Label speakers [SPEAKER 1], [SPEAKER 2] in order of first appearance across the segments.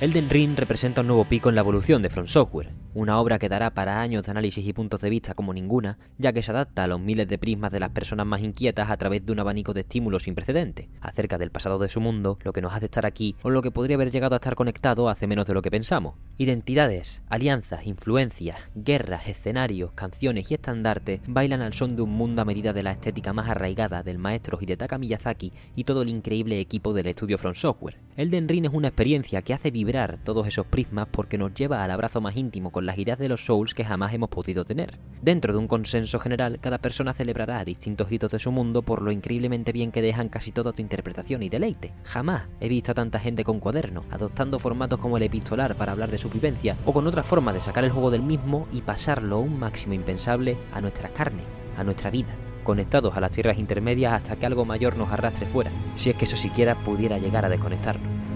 [SPEAKER 1] Elden Ring representa un nuevo pico en la evolución de From Software, una obra que dará para años de análisis y puntos de vista como ninguna, ya que se adapta a los miles de prismas de las personas más inquietas a través de un abanico de estímulos sin precedentes, acerca del pasado de su mundo, lo que nos hace estar aquí o lo que podría haber llegado a estar conectado hace menos de lo que pensamos. Identidades, alianzas, influencias, guerras, escenarios, canciones y estandartes bailan al son de un mundo a medida de la estética más arraigada del maestro Hidetaka Miyazaki y todo el increíble equipo del estudio From Software. Elden Ring es una experiencia que hace vivir todos esos prismas porque nos lleva al abrazo más íntimo con las ideas de los Souls que jamás hemos podido tener. Dentro de un consenso general, cada persona celebrará distintos hitos de su mundo por lo increíblemente bien que dejan casi toda tu interpretación y deleite. Jamás he visto a tanta gente con cuaderno, adoptando formatos como el epistolar para hablar de su vivencia, o con otra forma de sacar el juego del mismo y pasarlo a un máximo impensable a nuestra carne, a nuestra vida conectados a las tierras intermedias hasta que algo mayor nos arrastre fuera, si es que eso siquiera pudiera llegar a desconectarnos.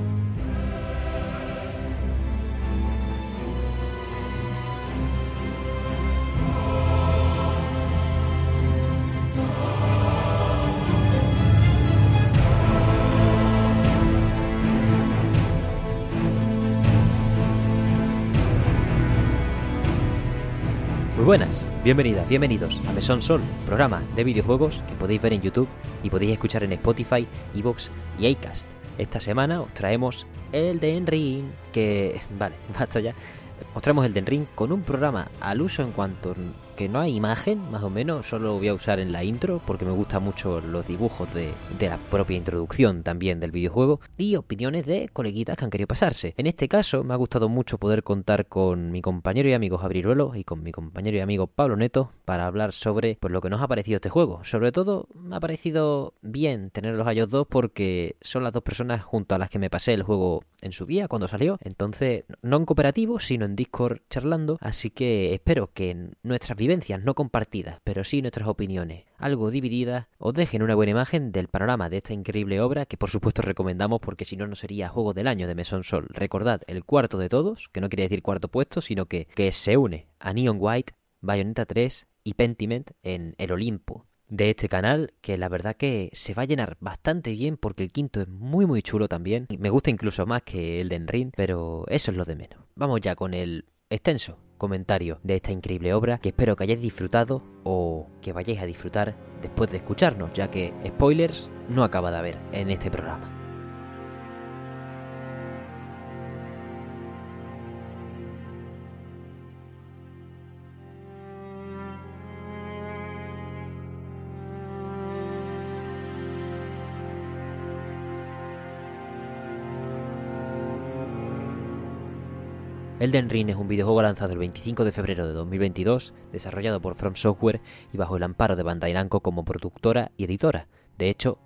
[SPEAKER 1] Buenas, bienvenidas, bienvenidos a Mesón Sol, programa de videojuegos que podéis ver en YouTube y podéis escuchar en Spotify, Evox y Acast. Esta semana os traemos el Den Ring, que... vale, basta ya. Os traemos el Den Ring con un programa al uso en cuanto que no hay imagen, más o menos, solo lo voy a usar en la intro porque me gustan mucho los dibujos de, la propia introducción también del videojuego y opiniones de coleguitas que han querido pasarse. En este caso me ha gustado mucho poder contar con mi compañero y amigo Javiruelo y con mi compañero y amigo Pablo Neto para hablar sobre pues, lo que nos ha parecido este juego. Sobre todo me ha parecido bien tenerlos a ellos dos porque son las dos personas junto a las que me pasé el juego en su día cuando salió. Entonces, no en cooperativo, sino en Discord charlando. Así que espero que nuestras vivencias no compartidas, pero sí nuestras opiniones, algo divididas, os dejen una buena imagen del panorama de esta increíble obra que por supuesto recomendamos porque si no no sería juego del año de Mesón Sol. Recordad, el cuarto de todos, que no quiere decir cuarto puesto, sino que, que se une a Neon White, Bayonetta 3 y Pentiment en el Olimpo de este canal, que la verdad que se va a llenar bastante bien porque el quinto es muy muy chulo también. Me gusta incluso más que el de Ring, pero eso es lo de menos. Vamos ya con el extenso comentario de esta increíble obra que espero que hayáis disfrutado o que vayáis a disfrutar después de escucharnos, ya que spoilers no acaba de haber en este programa. Elden Ring es un videojuego lanzado el 25 de febrero de 2022, desarrollado por From Software y bajo el amparo de Bandai Namco como productora y editora. De hecho,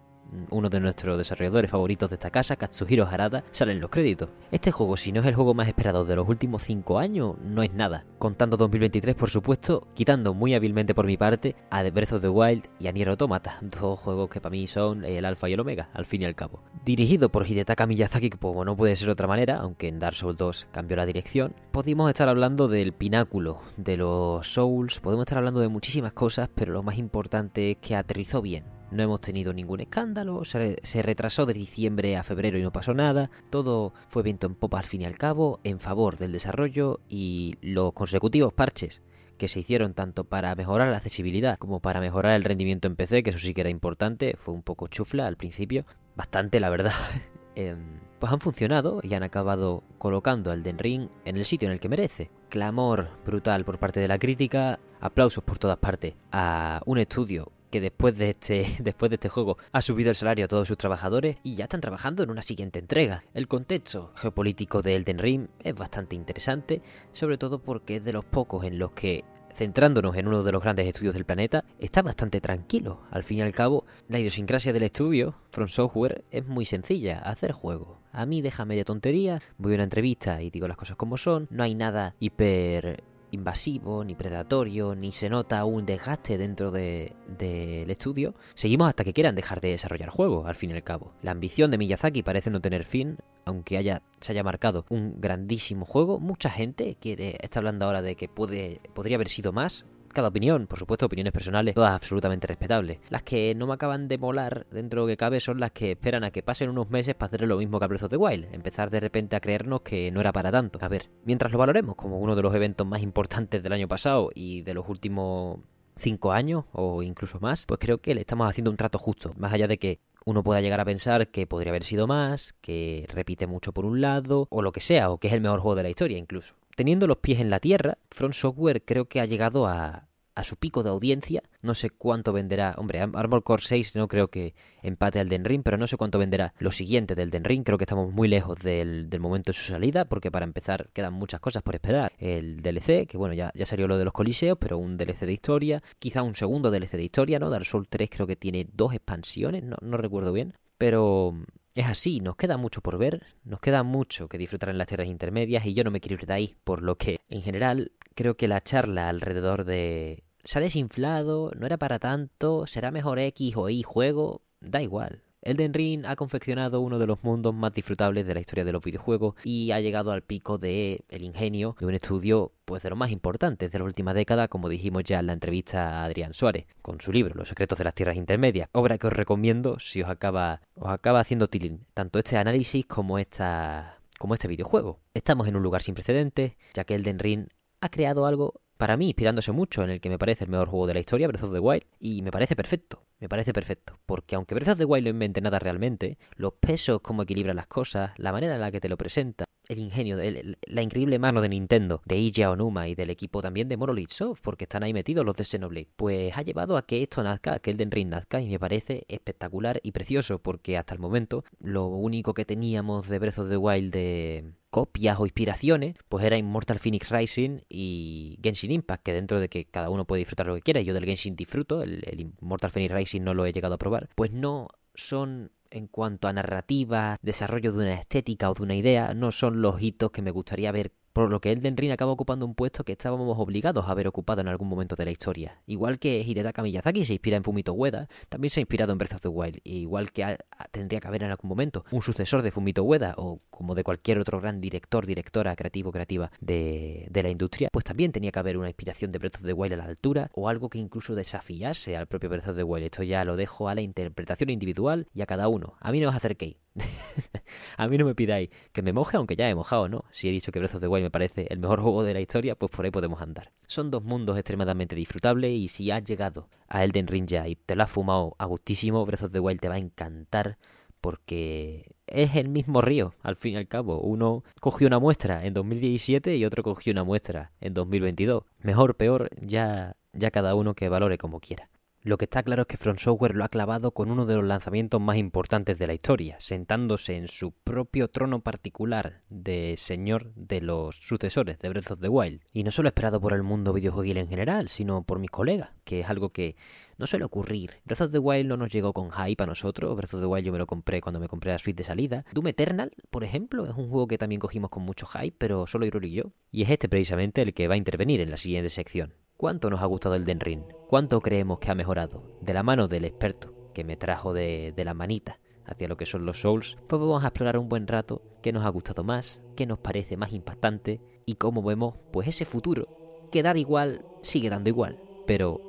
[SPEAKER 1] uno de nuestros desarrolladores favoritos de esta casa, Katsuhiro Harada, sale en los créditos. Este juego, si no es el juego más esperado de los últimos 5 años, no es nada. Contando 2023, por supuesto, quitando muy hábilmente por mi parte a The Breath of the Wild y a Nier Automata, dos juegos que para mí son el alfa y el omega, al fin y al cabo. Dirigido por Hidetaka Miyazaki, que como no puede ser de otra manera, aunque en Dark Souls 2 cambió la dirección, podemos estar hablando del pináculo de los Souls, podemos estar hablando de muchísimas cosas, pero lo más importante es que aterrizó bien no hemos tenido ningún escándalo, se, retrasó de diciembre a febrero y no pasó nada, todo fue viento en popa al fin y al cabo, en favor del desarrollo y los consecutivos parches que se hicieron tanto para mejorar la accesibilidad como para mejorar el rendimiento en PC, que eso sí que era importante, fue un poco chufla al principio, bastante la verdad. Em, pues han funcionado y han acabado colocando al Den Ring en el sitio en el que merece. Clamor brutal por parte de la crítica, aplausos por todas partes a un estudio después de este después de este juego ha subido el salario a todos sus trabajadores y ya están trabajando en una siguiente entrega. El contexto geopolítico de Elden Ring es bastante interesante, sobre todo porque es de los pocos en los que centrándonos en uno de los grandes estudios del planeta, está bastante tranquilo. Al fin y al cabo, la idiosincrasia del estudio, From Software, es muy sencilla, hacer juego. A mí déjame de tonterías, voy a una entrevista y digo las cosas como son, no hay nada hiper invasivo, ni predatorio, ni se nota un desgaste dentro del estudio, seguimos hasta que quieran dejar de desarrollar juegos, al fin y al cabo. La ambición de Miyazaki parece no tener fin, aunque haya, se haya marcado un grandísimo juego. Mucha gente quiere, está hablando ahora de que puede, podría haber sido más, cada opinión, por supuesto, opiniones personales, todas absolutamente respetables. Las que no me acaban de molar dentro de lo que cabe son las que esperan a que pasen unos meses para hacer lo mismo que a Breath of the Wild, empezar de repente a creernos que no era para tanto. A ver, mientras lo valoremos como uno de los eventos más importantes del año pasado y de los últimos cinco años o incluso más, pues creo que le estamos haciendo un trato justo, más allá de que uno pueda llegar a pensar que podría haber sido más, que repite mucho por un lado, o lo que sea, o que es el mejor juego de la historia incluso. Teniendo los pies en la tierra, Front Software creo que ha llegado a, a su pico de audiencia. No sé cuánto venderá. Hombre, Armor Core 6 no creo que empate al Den Ring, pero no sé cuánto venderá lo siguiente del Den Ring. Creo que estamos muy lejos del, momento de su salida, porque para empezar quedan muchas cosas por esperar. El DLC, que bueno, ya, salió lo de los coliseos, pero un DLC de historia. Quizá un segundo DLC de historia, ¿no? Dark Souls 3 creo que tiene dos expansiones, no recuerdo bien. Pero es así, nos queda mucho por ver, nos queda mucho que disfrutar en las tierras intermedias y yo no me quiero ir de ahí, por lo que en general creo que la charla alrededor de se ha desinflado, no era para tanto, será mejor X o Y juego, da igual. Elden Ring ha confeccionado uno de los mundos más disfrutables de la historia de los videojuegos y ha llegado al pico de el ingenio de un estudio pues de los más importantes de la última década, como dijimos ya en la entrevista a Adrián Suárez, con su libro Los secretos de las tierras intermedias, obra que os recomiendo si os acaba acaba haciendo tilín tanto este análisis como esta como este videojuego. Estamos en un lugar sin precedentes, ya que Elden Ring ha creado algo para mí, inspirándose mucho en el que me parece el mejor juego de la historia, Breath of the Wild, y me parece perfecto, me parece perfecto, porque aunque Breath of the Wild no invente nada realmente, los pesos, cómo equilibra las cosas, la manera en la que te lo presenta, el ingenio, la increíble mano de Nintendo, de Eiji Onuma y del equipo también de Monolith Soft, porque están ahí metidos los de Xenoblade, pues ha llevado a que esto nazca, que Elden Ring nazca, y me parece espectacular y precioso, porque hasta el momento lo único que teníamos de Breath of the Wild de copias o inspiraciones, pues era Immortal Phoenix Rising y Genshin Impact, que dentro de que cada uno puede disfrutar lo que quiera, yo del Genshin disfruto, el, el Immortal Phoenix Rising no lo he llegado a probar, pues no son en cuanto a narrativa, desarrollo de una estética o de una idea, no son los hitos que me gustaría ver por lo que Elden Ring acaba ocupando un puesto que estábamos obligados a haber ocupado en algún momento de la historia. Igual que Hidetaka Miyazaki se inspira en Fumito Ueda, también se ha inspirado en Breath of the Wild, igual que tendría que haber en algún momento un sucesor de Fumito Ueda o como de cualquier otro gran director, directora, creativo, creativa de, de la industria, pues también tenía que haber una inspiración de Breath of the Wild a la altura o algo que incluso desafiase al propio Breath of the Wild. Esto ya lo dejo a la interpretación individual y a cada uno. A mí no os acerquéis. a mí no me pidáis que me moje, aunque ya he mojado, ¿no? Si he dicho que Breath of the Wild me parece el mejor juego de la historia, pues por ahí podemos andar. Son dos mundos extremadamente disfrutables y si has llegado a Elden Ring ya y te lo has fumado a gustísimo, Breath of the Wild te va a encantar porque es el mismo río, al fin y al cabo. Uno cogió una muestra en 2017 y otro cogió una muestra en 2022. Mejor, peor, ya, ya cada uno que valore como quiera. Lo que está claro es que Front Software lo ha clavado con uno de los lanzamientos más importantes de la historia, sentándose en su propio trono particular de señor de los sucesores de Breath of the Wild. Y no solo esperado por el mundo videojueguil en general, sino por mis colegas, que es algo que no suele ocurrir. Breath of the Wild no nos llegó con hype a nosotros, Breath of the Wild yo me lo compré cuando me compré la suite de salida. Doom Eternal, por ejemplo, es un juego que también cogimos con mucho hype, pero solo Irul y yo. Y es este precisamente el que va a intervenir en la siguiente sección. ¿Cuánto nos ha gustado el Den Ring? ¿Cuánto creemos que ha mejorado? De la mano del experto que me trajo de, de la manita hacia lo que son los Souls, pues vamos a explorar un buen rato qué nos ha gustado más, qué nos parece más impactante y cómo vemos pues ese futuro que dar igual sigue dando igual, pero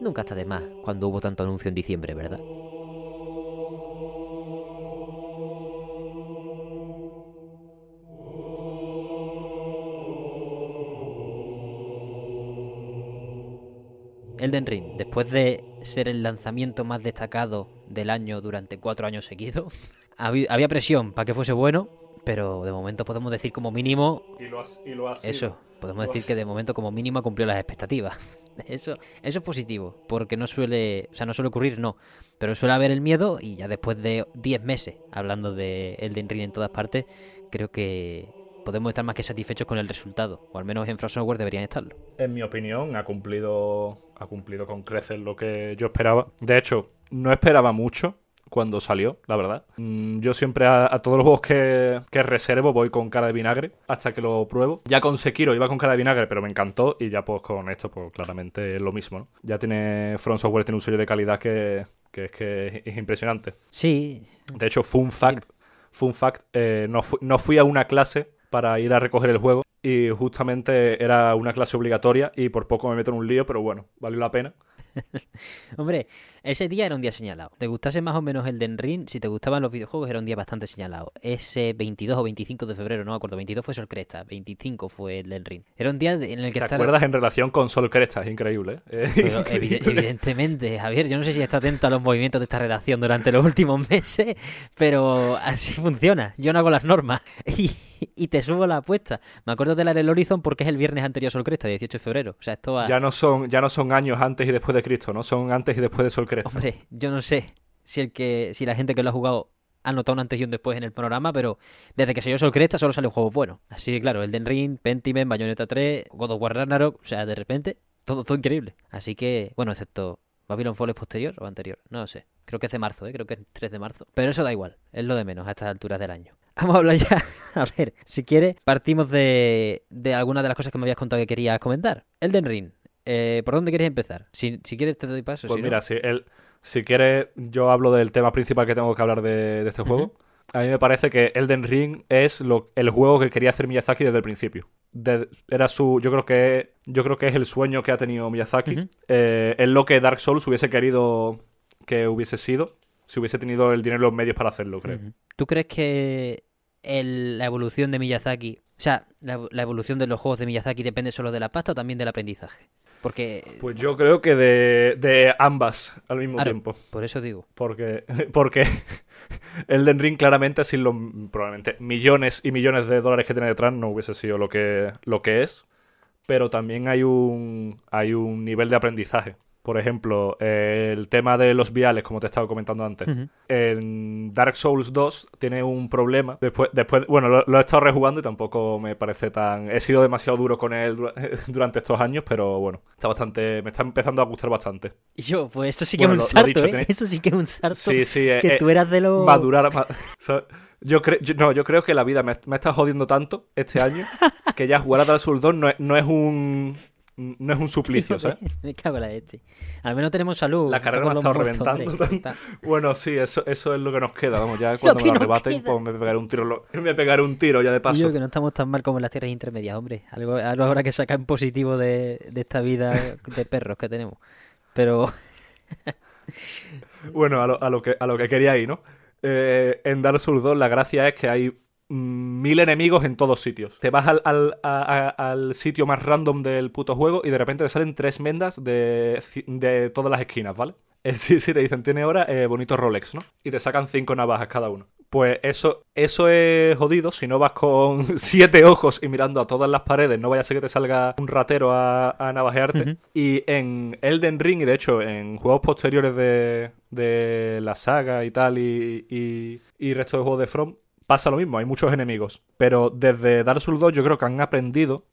[SPEAKER 1] nunca está de más cuando hubo tanto anuncio en diciembre, ¿verdad? Elden Ring, después de ser el lanzamiento más destacado del año durante cuatro años seguidos, había presión para que fuese bueno, pero de momento podemos decir como mínimo...
[SPEAKER 2] Y lo, y lo
[SPEAKER 1] Eso, podemos decir que de momento como mínimo cumplió las expectativas. Eso, eso es positivo, porque no suele, o sea, no suele ocurrir, no, pero suele haber el miedo y ya después de 10 meses hablando de Elden Ring en todas partes, creo que podemos estar más que satisfechos con el resultado, o al menos en Frost Software deberían estarlo.
[SPEAKER 2] En mi opinión, ha cumplido, ha cumplido con creces lo que yo esperaba. De hecho, no esperaba mucho cuando salió, la verdad. Mm, yo siempre a, todos los juegos que, que, reservo voy con cara de vinagre hasta que lo pruebo. Ya con Sekiro iba con cara de vinagre, pero me encantó y ya pues con esto pues claramente es lo mismo, ¿no? Ya tiene Front Software tiene un sello de calidad que, que es que es impresionante.
[SPEAKER 1] Sí.
[SPEAKER 2] De hecho, fun fact, fun fact, eh, no, no fui a una clase para ir a recoger el juego y justamente era una clase obligatoria y por poco me meto en un lío, pero bueno, valió la pena.
[SPEAKER 1] Hombre, ese día era un día señalado. Te gustase más o menos el Den Ring, si te gustaban los videojuegos era un día bastante señalado. Ese 22 o 25 de febrero, no me acuerdo, 22 fue Sol Cresta, 25 fue el Den Ring. Era un día en el que...
[SPEAKER 2] ¿Te acuerdas en relación con Sol Cresta? Es increíble.
[SPEAKER 1] ¿eh? evidentemente, Javier, yo no sé si está atento a los movimientos de esta redacción durante los últimos meses, pero así funciona. Yo no hago las normas y, y te subo la apuesta. Me acuerdo de la del Horizon porque es el viernes anterior a Sol Cresta, 18 de febrero. O sea, esto
[SPEAKER 2] ya, no son, ya no son años antes y después de Cristo, ¿no? Son antes y después de Sol Cresta.
[SPEAKER 1] Hombre, yo no sé si el que si la gente que lo ha jugado ha notado un antes y un después en el panorama, pero desde que dio Sol Cresta solo salen juegos buenos. Así que claro, Elden Ring, Pentiment, Bayonetta 3, God of War Ragnarok, o sea, de repente, todo, todo increíble. Así que, bueno, excepto Babylon Fall es posterior o anterior, no lo sé. Creo que es de marzo, ¿eh? creo que es 3 de marzo. Pero eso da igual, es lo de menos a estas alturas del año. Vamos a hablar ya. A ver, si quieres, partimos de, de algunas de las cosas que me habías contado que querías comentar. Elden Ring, eh, ¿por dónde quieres empezar? Si, si quieres, te doy paso.
[SPEAKER 2] Pues mira, si, el, si quieres, yo hablo del tema principal que tengo que hablar de, este juego. A mí me parece que Elden Ring es lo, el juego que quería hacer Miyazaki desde el principio. era su. Yo creo que. Yo creo que es el sueño que ha tenido Miyazaki. Eh, es lo que Dark Souls hubiese querido que hubiese sido. Si hubiese tenido el dinero y los medios para hacerlo, creo.
[SPEAKER 1] ¿Tú crees que la evolución de Miyazaki. O sea, la, evolución de los juegos de Miyazaki depende solo de la pasta o también del aprendizaje. Porque.
[SPEAKER 2] Pues yo creo que de, ambas al mismo tiempo.
[SPEAKER 1] Por eso digo.
[SPEAKER 2] Porque. Porque. Elden Ring claramente sin los probablemente millones y millones de dólares que tiene detrás no hubiese sido lo que, lo que es. Pero también hay un. hay un nivel de aprendizaje. Por ejemplo, el tema de los viales, como te estaba comentando antes. En Dark Souls 2 tiene un problema. Después, después bueno, lo, he estado rejugando y tampoco me parece tan. He sido demasiado duro con él durante estos años, pero bueno, está bastante. Me está empezando a gustar bastante.
[SPEAKER 1] Y yo, pues eso sí que es un sarto, ¿eh? Eso sí que es un sarto.
[SPEAKER 2] Sí, sí.
[SPEAKER 1] Que eh, tú eras de los.
[SPEAKER 2] Va a durar. Yo, creo, no, yo creo que la vida me, me está jodiendo tanto este año que ya jugar a Dark Souls 2 no es un no es un suplicio, ¿sabes?
[SPEAKER 1] Me cago en la leche. Al menos tenemos salud.
[SPEAKER 2] La carrera me ha estado reventando. bueno, sí, eso, eso es lo que nos queda. Vamos, ya cuando me lo arrebaten, pues me pegaré un tiro. Me pegaré un tiro ya de paso.
[SPEAKER 1] Yo que no estamos tan mal como en las tierras intermedias, hombre. Algo, algo habrá que sacar en positivo de, de esta vida de perros que tenemos. Pero.
[SPEAKER 2] bueno, a lo, a lo, que, a lo que quería ir, ¿no? Eh, en Dark Souls 2 la gracia es que hay mil enemigos en todos sitios. Te vas al, sitio más random del puto juego y de repente te salen tres mendas de, de todas las esquinas, ¿vale? Eh, sí, sí, te dicen, tiene ahora eh, bonito Rolex, ¿no? Y te sacan cinco navajas cada uno. Pues eso, eso es jodido. Si no vas con siete ojos y mirando a todas las paredes, no vaya a ser que te salga un ratero a, navajearte. Y en Elden Ring, y de hecho en juegos posteriores de, de la saga y tal, y, y, y resto de juegos de From, pasa lo mismo, hay muchos enemigos. Pero desde Dark Souls 2 yo creo que han aprendido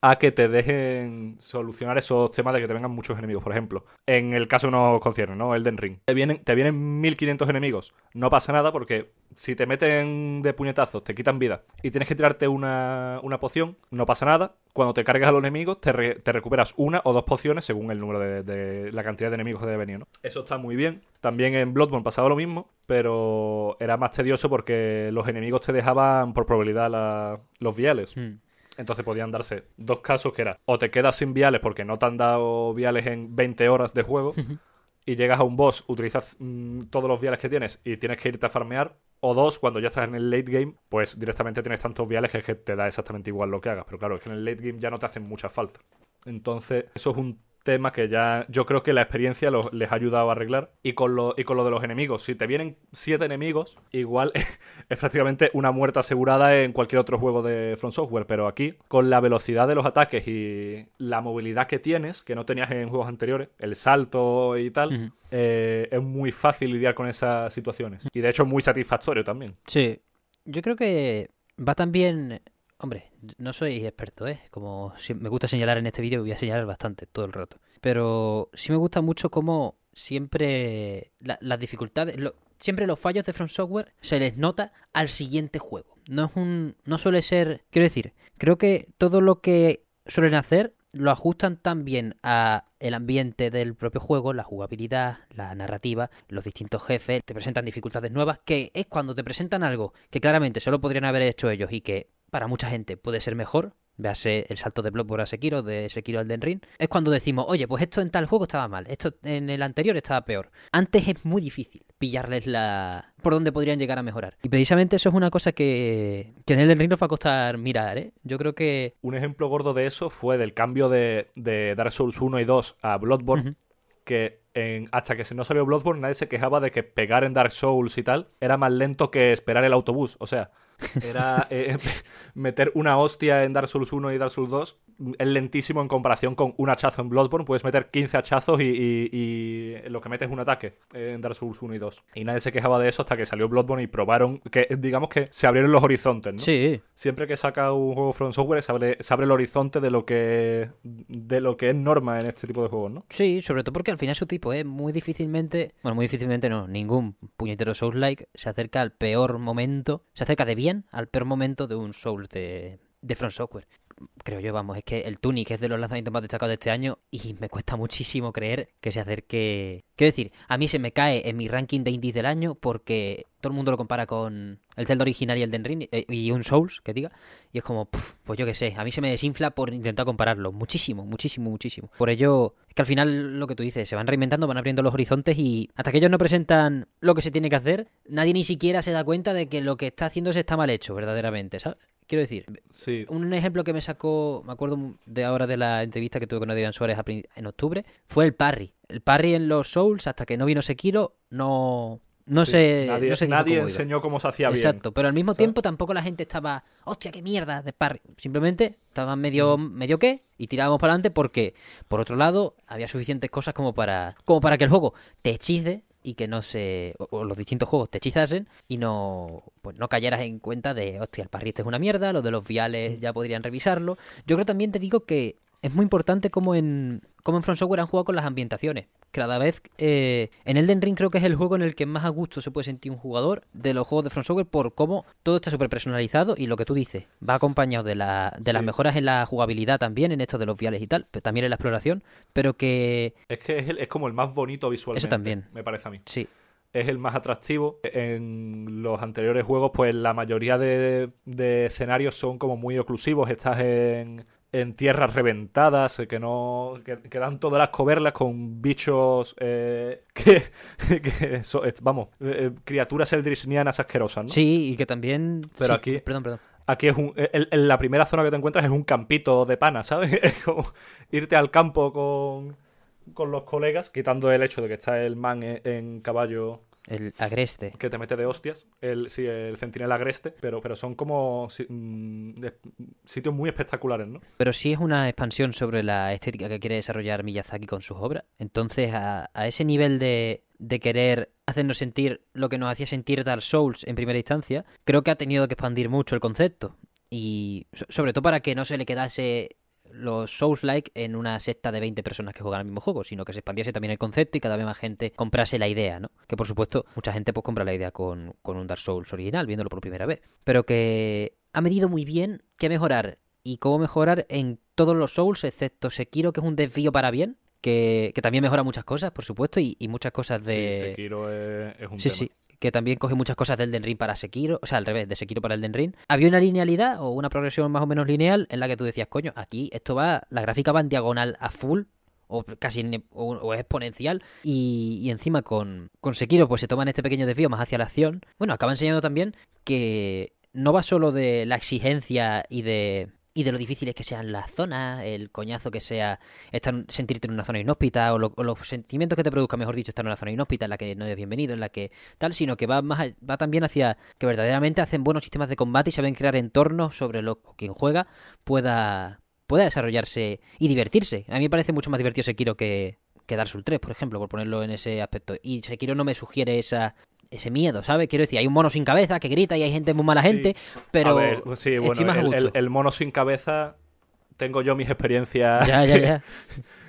[SPEAKER 2] a que te dejen solucionar esos temas de que te vengan muchos enemigos. Por ejemplo, en el caso que nos concierne, ¿no? Elden Ring. Te vienen, te vienen 1500 enemigos. No pasa nada porque si te meten de puñetazos, te quitan vida y tienes que tirarte una, una poción, no pasa nada. Cuando te cargas a los enemigos, te, recuperas una o dos pociones según el número de, la cantidad de enemigos que te venido, ¿no? Eso está muy bien. También en Bloodborne pasaba lo mismo, pero era más tedioso porque los enemigos te dejaban por probabilidad los viales. Hmm. Entonces podían darse dos casos que era o te quedas sin viales porque no te han dado viales en 20 horas de juego y llegas a un boss, utilizas mm, todos los viales que tienes y tienes que irte a farmear. O dos, cuando ya estás en el late game, pues directamente tienes tantos viales que, es que te da exactamente igual lo que hagas. Pero claro, es que en el late game ya no te hacen mucha falta. Entonces, eso es un tema que ya yo creo que la experiencia les ha ayudado a arreglar. Y con, lo, y con lo de los enemigos, si te vienen siete enemigos, igual es prácticamente una muerte asegurada en cualquier otro juego de Front Software. Pero aquí, con la velocidad de los ataques y la movilidad que tienes, que no tenías en juegos anteriores, el salto y tal, eh, es muy fácil lidiar con esas situaciones. Y de hecho, muy satisfactorio también.
[SPEAKER 1] Sí, yo creo que va también Hombre, no soy experto, ¿eh? Como me gusta señalar en este vídeo, voy a señalar bastante todo el rato. Pero sí me gusta mucho cómo siempre las dificultades, siempre los fallos de From Software se les nota al siguiente juego. No es un, no suele ser, quiero decir, creo que todo lo que suelen hacer lo ajustan también a el ambiente del propio juego, la jugabilidad, la narrativa, los distintos jefes, te presentan dificultades nuevas, que es cuando te presentan algo que claramente solo podrían haber hecho ellos y que para mucha gente puede ser mejor, véase el salto de Bloodborne a Sekiro, de Sekiro al Den Ring, es cuando decimos, oye, pues esto en tal juego estaba mal, esto en el anterior estaba peor. Antes es muy difícil pillarles la... por dónde podrían llegar a mejorar. Y precisamente eso es una cosa que, que en el Den Ring nos va a costar mirar, ¿eh? Yo creo que...
[SPEAKER 2] Un ejemplo gordo de eso fue del cambio de, de Dark Souls 1 y 2 a Bloodborne, que en, hasta que no salió Bloodborne nadie se quejaba de que pegar en Dark Souls y tal era más lento que esperar el autobús. O sea, era eh, meter una hostia en Dark Souls 1 y Dark Souls 2 es lentísimo en comparación con un hachazo en Bloodborne. Puedes meter 15 hachazos y, y- y lo que metes es un ataque en Dark Souls 1 y 2. Y nadie se quejaba de eso hasta que salió Bloodborne y probaron que, digamos que se abrieron los horizontes, ¿no?
[SPEAKER 1] Sí,
[SPEAKER 2] Siempre que saca un juego From Software se abre, se abre el horizonte de lo que de lo que es norma en este tipo de juegos, ¿no?
[SPEAKER 1] Sí, sobre todo porque al final su tipo es muy difícilmente, bueno, muy difícilmente no, ningún puñetero Souls-like se acerca al peor momento, se acerca de bien al peor momento de un Souls de, de From Software. Creo yo, vamos, es que el Tunic es de los lanzamientos más destacados de este año y me cuesta muchísimo creer que se acerque... Quiero decir, a mí se me cae en mi ranking de indies del año porque todo el mundo lo compara con el Zelda original y el Den Ring eh, y un Souls, que diga, y es como, pues yo qué sé, a mí se me desinfla por intentar compararlo. Muchísimo, muchísimo, muchísimo. Por ello, es que al final lo que tú dices, se van reinventando, van abriendo los horizontes y hasta que ellos no presentan lo que se tiene que hacer, nadie ni siquiera se da cuenta de que lo que está haciéndose está mal hecho, verdaderamente, ¿sabes? Quiero decir,
[SPEAKER 2] Sí.
[SPEAKER 1] un ejemplo que me sacó, me acuerdo de ahora de la entrevista que tuve con Adrián Suárez en octubre, fue el parry. El parry en los Souls, hasta que no vino Sekiro, no, no
[SPEAKER 2] Sí.
[SPEAKER 1] se
[SPEAKER 2] Nadie,
[SPEAKER 1] no se iba.
[SPEAKER 2] enseñó cómo se hacía bien.
[SPEAKER 1] Exacto, pero al mismo
[SPEAKER 2] ¿sabes?
[SPEAKER 1] tiempo tampoco la gente estaba, hostia, qué mierda de parry. Simplemente estaban medio, medio qué y tirábamos para adelante porque, por otro lado, había suficientes cosas como para, como para que el juego te hechice y que no se, o, los distintos juegos te hechizasen y no, pues no cayeras en cuenta de, hostia, el parry este es una mierda, los de los viales ya podrían revisarlo. Yo creo también te digo que es muy importante como en, como en From Software han jugado con las ambientaciones. Cada vez eh, en Elden Ring creo que es el juego en el que más a gusto se puede sentir un jugador de los juegos de From Software por cómo todo está súper personalizado y lo que tú dices va acompañado de, la, de las mejoras en la jugabilidad también, en esto de los viales y tal, pero también en la exploración, pero que
[SPEAKER 2] Es que es, el- es como el más bonito visualmente.
[SPEAKER 1] Eso también.
[SPEAKER 2] Me parece a mí.
[SPEAKER 1] sí,
[SPEAKER 2] Es el más atractivo. En los anteriores juegos, pues la mayoría de, de escenarios son como muy oclusivos. Estás en, en tierras reventadas, que no. que, que dan todas las coberlas con bichos. eh, que. que so- vamos, eh, eh, criaturas eldrisnianas asquerosas, ¿no?
[SPEAKER 1] sí, y que también...
[SPEAKER 2] Pero
[SPEAKER 1] sí,
[SPEAKER 2] aquí-
[SPEAKER 1] Perdón, perdón.
[SPEAKER 2] Aquí es un. el- la primera zona que te encuentras es un campito de pana, ¿sabes? Es como irte al campo con, con los colegas, quitando el hecho de que está el man en, en caballo
[SPEAKER 1] El agreste.
[SPEAKER 2] que te mete de hostias. El, sí, el centinela agreste, pero, pero son como si- mm, de- sitios muy espectaculares, ¿no?
[SPEAKER 1] Pero sí es una expansión sobre la estética que quiere desarrollar Miyazaki con sus obras. Entonces, a, a ese nivel de, de querer hacernos sentir lo que nos hacía sentir Dark Souls en primera instancia, creo que ha tenido que expandir mucho el concepto. Y so- sobre todo para que no se le quedase los Souls-like en una secta de 20 personas que juegan al mismo juego, sino que se expandiese también el concepto y cada vez más gente comprase la idea, ¿no? Que por supuesto, mucha gente pues compra la idea con, con un Dark Souls original, viéndolo por primera vez. Pero que ha medido muy bien qué mejorar y cómo mejorar en todos los Souls, excepto Sekiro, que es un desvío para bien, que, que también mejora muchas cosas, por supuesto, y, y muchas cosas de...
[SPEAKER 2] Sí, Sekiro es, es un
[SPEAKER 1] Sí,
[SPEAKER 2] tema.
[SPEAKER 1] sí. Que también coge muchas cosas del Den Ring para Sekiro, o sea, al revés, de Sekiro para el Den Ring. Había una linealidad o una progresión más o menos lineal en la que tú decías, coño, aquí esto va, la gráfica va en diagonal a full, o casi o es exponencial, y, y encima con, con Sekiro pues se toman este pequeño desvío más hacia la acción. Bueno, acaba enseñando también que no va solo de la exigencia y de y de lo difíciles que sean las zonas, el coñazo que sea estar, sentirte en una zona inhóspita o, lo- los sentimientos que te produzca, mejor dicho, estar en una zona inhóspita en la que no eres bienvenido, en la que tal, sino que va más va también hacia que verdaderamente hacen buenos sistemas de combate y saben crear entornos sobre lo que quien juega pueda pueda desarrollarse y divertirse. A mí me parece mucho más divertido Sekiro que que Dark Souls 3, por ejemplo, por ponerlo en ese aspecto. Y Sekiro no me sugiere esa ese miedo, ¿sabes? Quiero decir, hay un mono sin cabeza que grita y hay gente muy mala
[SPEAKER 2] Sí.
[SPEAKER 1] gente, pero
[SPEAKER 2] a ver, sí, bueno, el, el- el mono sin cabeza, tengo yo mis experiencias.
[SPEAKER 1] Ya, ya, ya.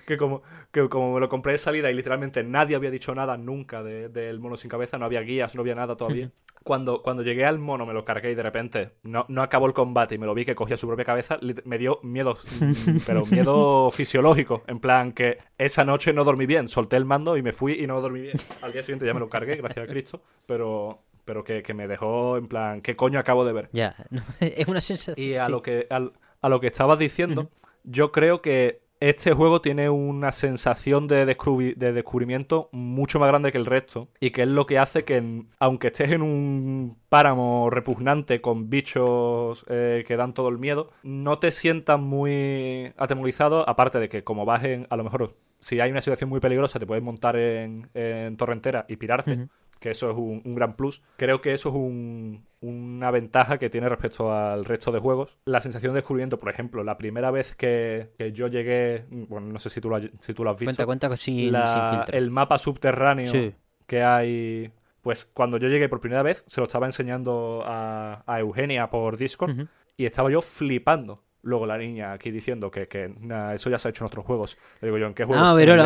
[SPEAKER 2] que como, que como me lo compré de salida y literalmente nadie había dicho nada nunca de- del mono sin cabeza, no había guías, no había nada todavía. Cuando, cuando llegué al mono me lo cargué y de repente no, no acabó el combate y me lo vi que cogía su propia cabeza, me dio miedo, pero miedo fisiológico, en plan que esa noche no dormí bien, solté el mando y me fui y no dormí bien. Al día siguiente ya me lo cargué, gracias a Cristo, pero, pero que, que me dejó en plan, ¿qué coño acabo de ver?
[SPEAKER 1] Ya, es una sensación.
[SPEAKER 2] Y a,
[SPEAKER 1] sí.
[SPEAKER 2] lo, que, al- a lo que estabas diciendo, yo creo que este juego tiene una sensación de, descubri- de descubrimiento mucho más grande que el resto. Y que es lo que hace que, aunque estés en un páramo repugnante con bichos eh, que dan todo el miedo, no te sientas muy atemorizado. Aparte de que, como vas en. A lo mejor, si hay una situación muy peligrosa, te puedes montar en, en torrentera y pirarte. Que eso es un, un gran plus. Creo que eso es un- una ventaja que tiene respecto al resto de juegos. La sensación de descubrimiento, por ejemplo, la primera vez que, que yo llegué, bueno, no sé si tú lo, si tú lo has visto,
[SPEAKER 1] Cuenta, cuenta sin,
[SPEAKER 2] la-
[SPEAKER 1] sin filtro.
[SPEAKER 2] el mapa subterráneo
[SPEAKER 1] Sí.
[SPEAKER 2] que hay... Pues cuando yo llegué por primera vez, se lo estaba enseñando a, a Eugenia por Discord
[SPEAKER 1] Ujú.
[SPEAKER 2] y estaba yo flipando. Luego la niña aquí diciendo que, que nah, eso ya se ha hecho en otros juegos. Le digo yo, ¿en qué juegos?
[SPEAKER 1] Ah,
[SPEAKER 2] En
[SPEAKER 1] pero
[SPEAKER 2] en la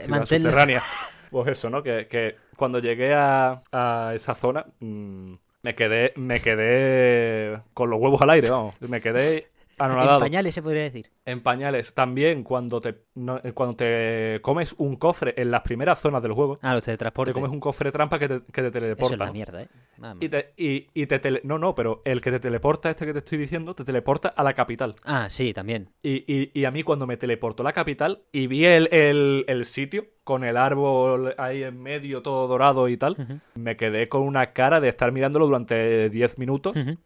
[SPEAKER 2] ciudad
[SPEAKER 1] manténlo.
[SPEAKER 2] subterránea. Pues eso, ¿no? Que, que cuando llegué a, esa zona mm, me quedé me quedé con los huevos al aire, vamos. Me quedé
[SPEAKER 1] En
[SPEAKER 2] anonadado.
[SPEAKER 1] pañales se podría decir.
[SPEAKER 2] En pañales. También cuando te, no, eh, cuando te comes un cofre en las primeras zonas del juego,
[SPEAKER 1] Ah, los de transporte.
[SPEAKER 2] te comes un cofre trampa que te, que te
[SPEAKER 1] Eso
[SPEAKER 2] teleporta.
[SPEAKER 1] es la
[SPEAKER 2] ¿no?
[SPEAKER 1] mierda, ¿eh? Nada.
[SPEAKER 2] Y te, y, y te tele- No, no, pero el que te teleporta, este que te estoy diciendo, te teleporta a la capital.
[SPEAKER 1] Ah, sí, también.
[SPEAKER 2] Y, y- y a mí cuando me teleportó a la capital y vi el, el- el sitio con el árbol ahí en medio todo dorado y tal, me quedé con una cara de estar mirándolo durante 10 minutos,
[SPEAKER 1] Ujú.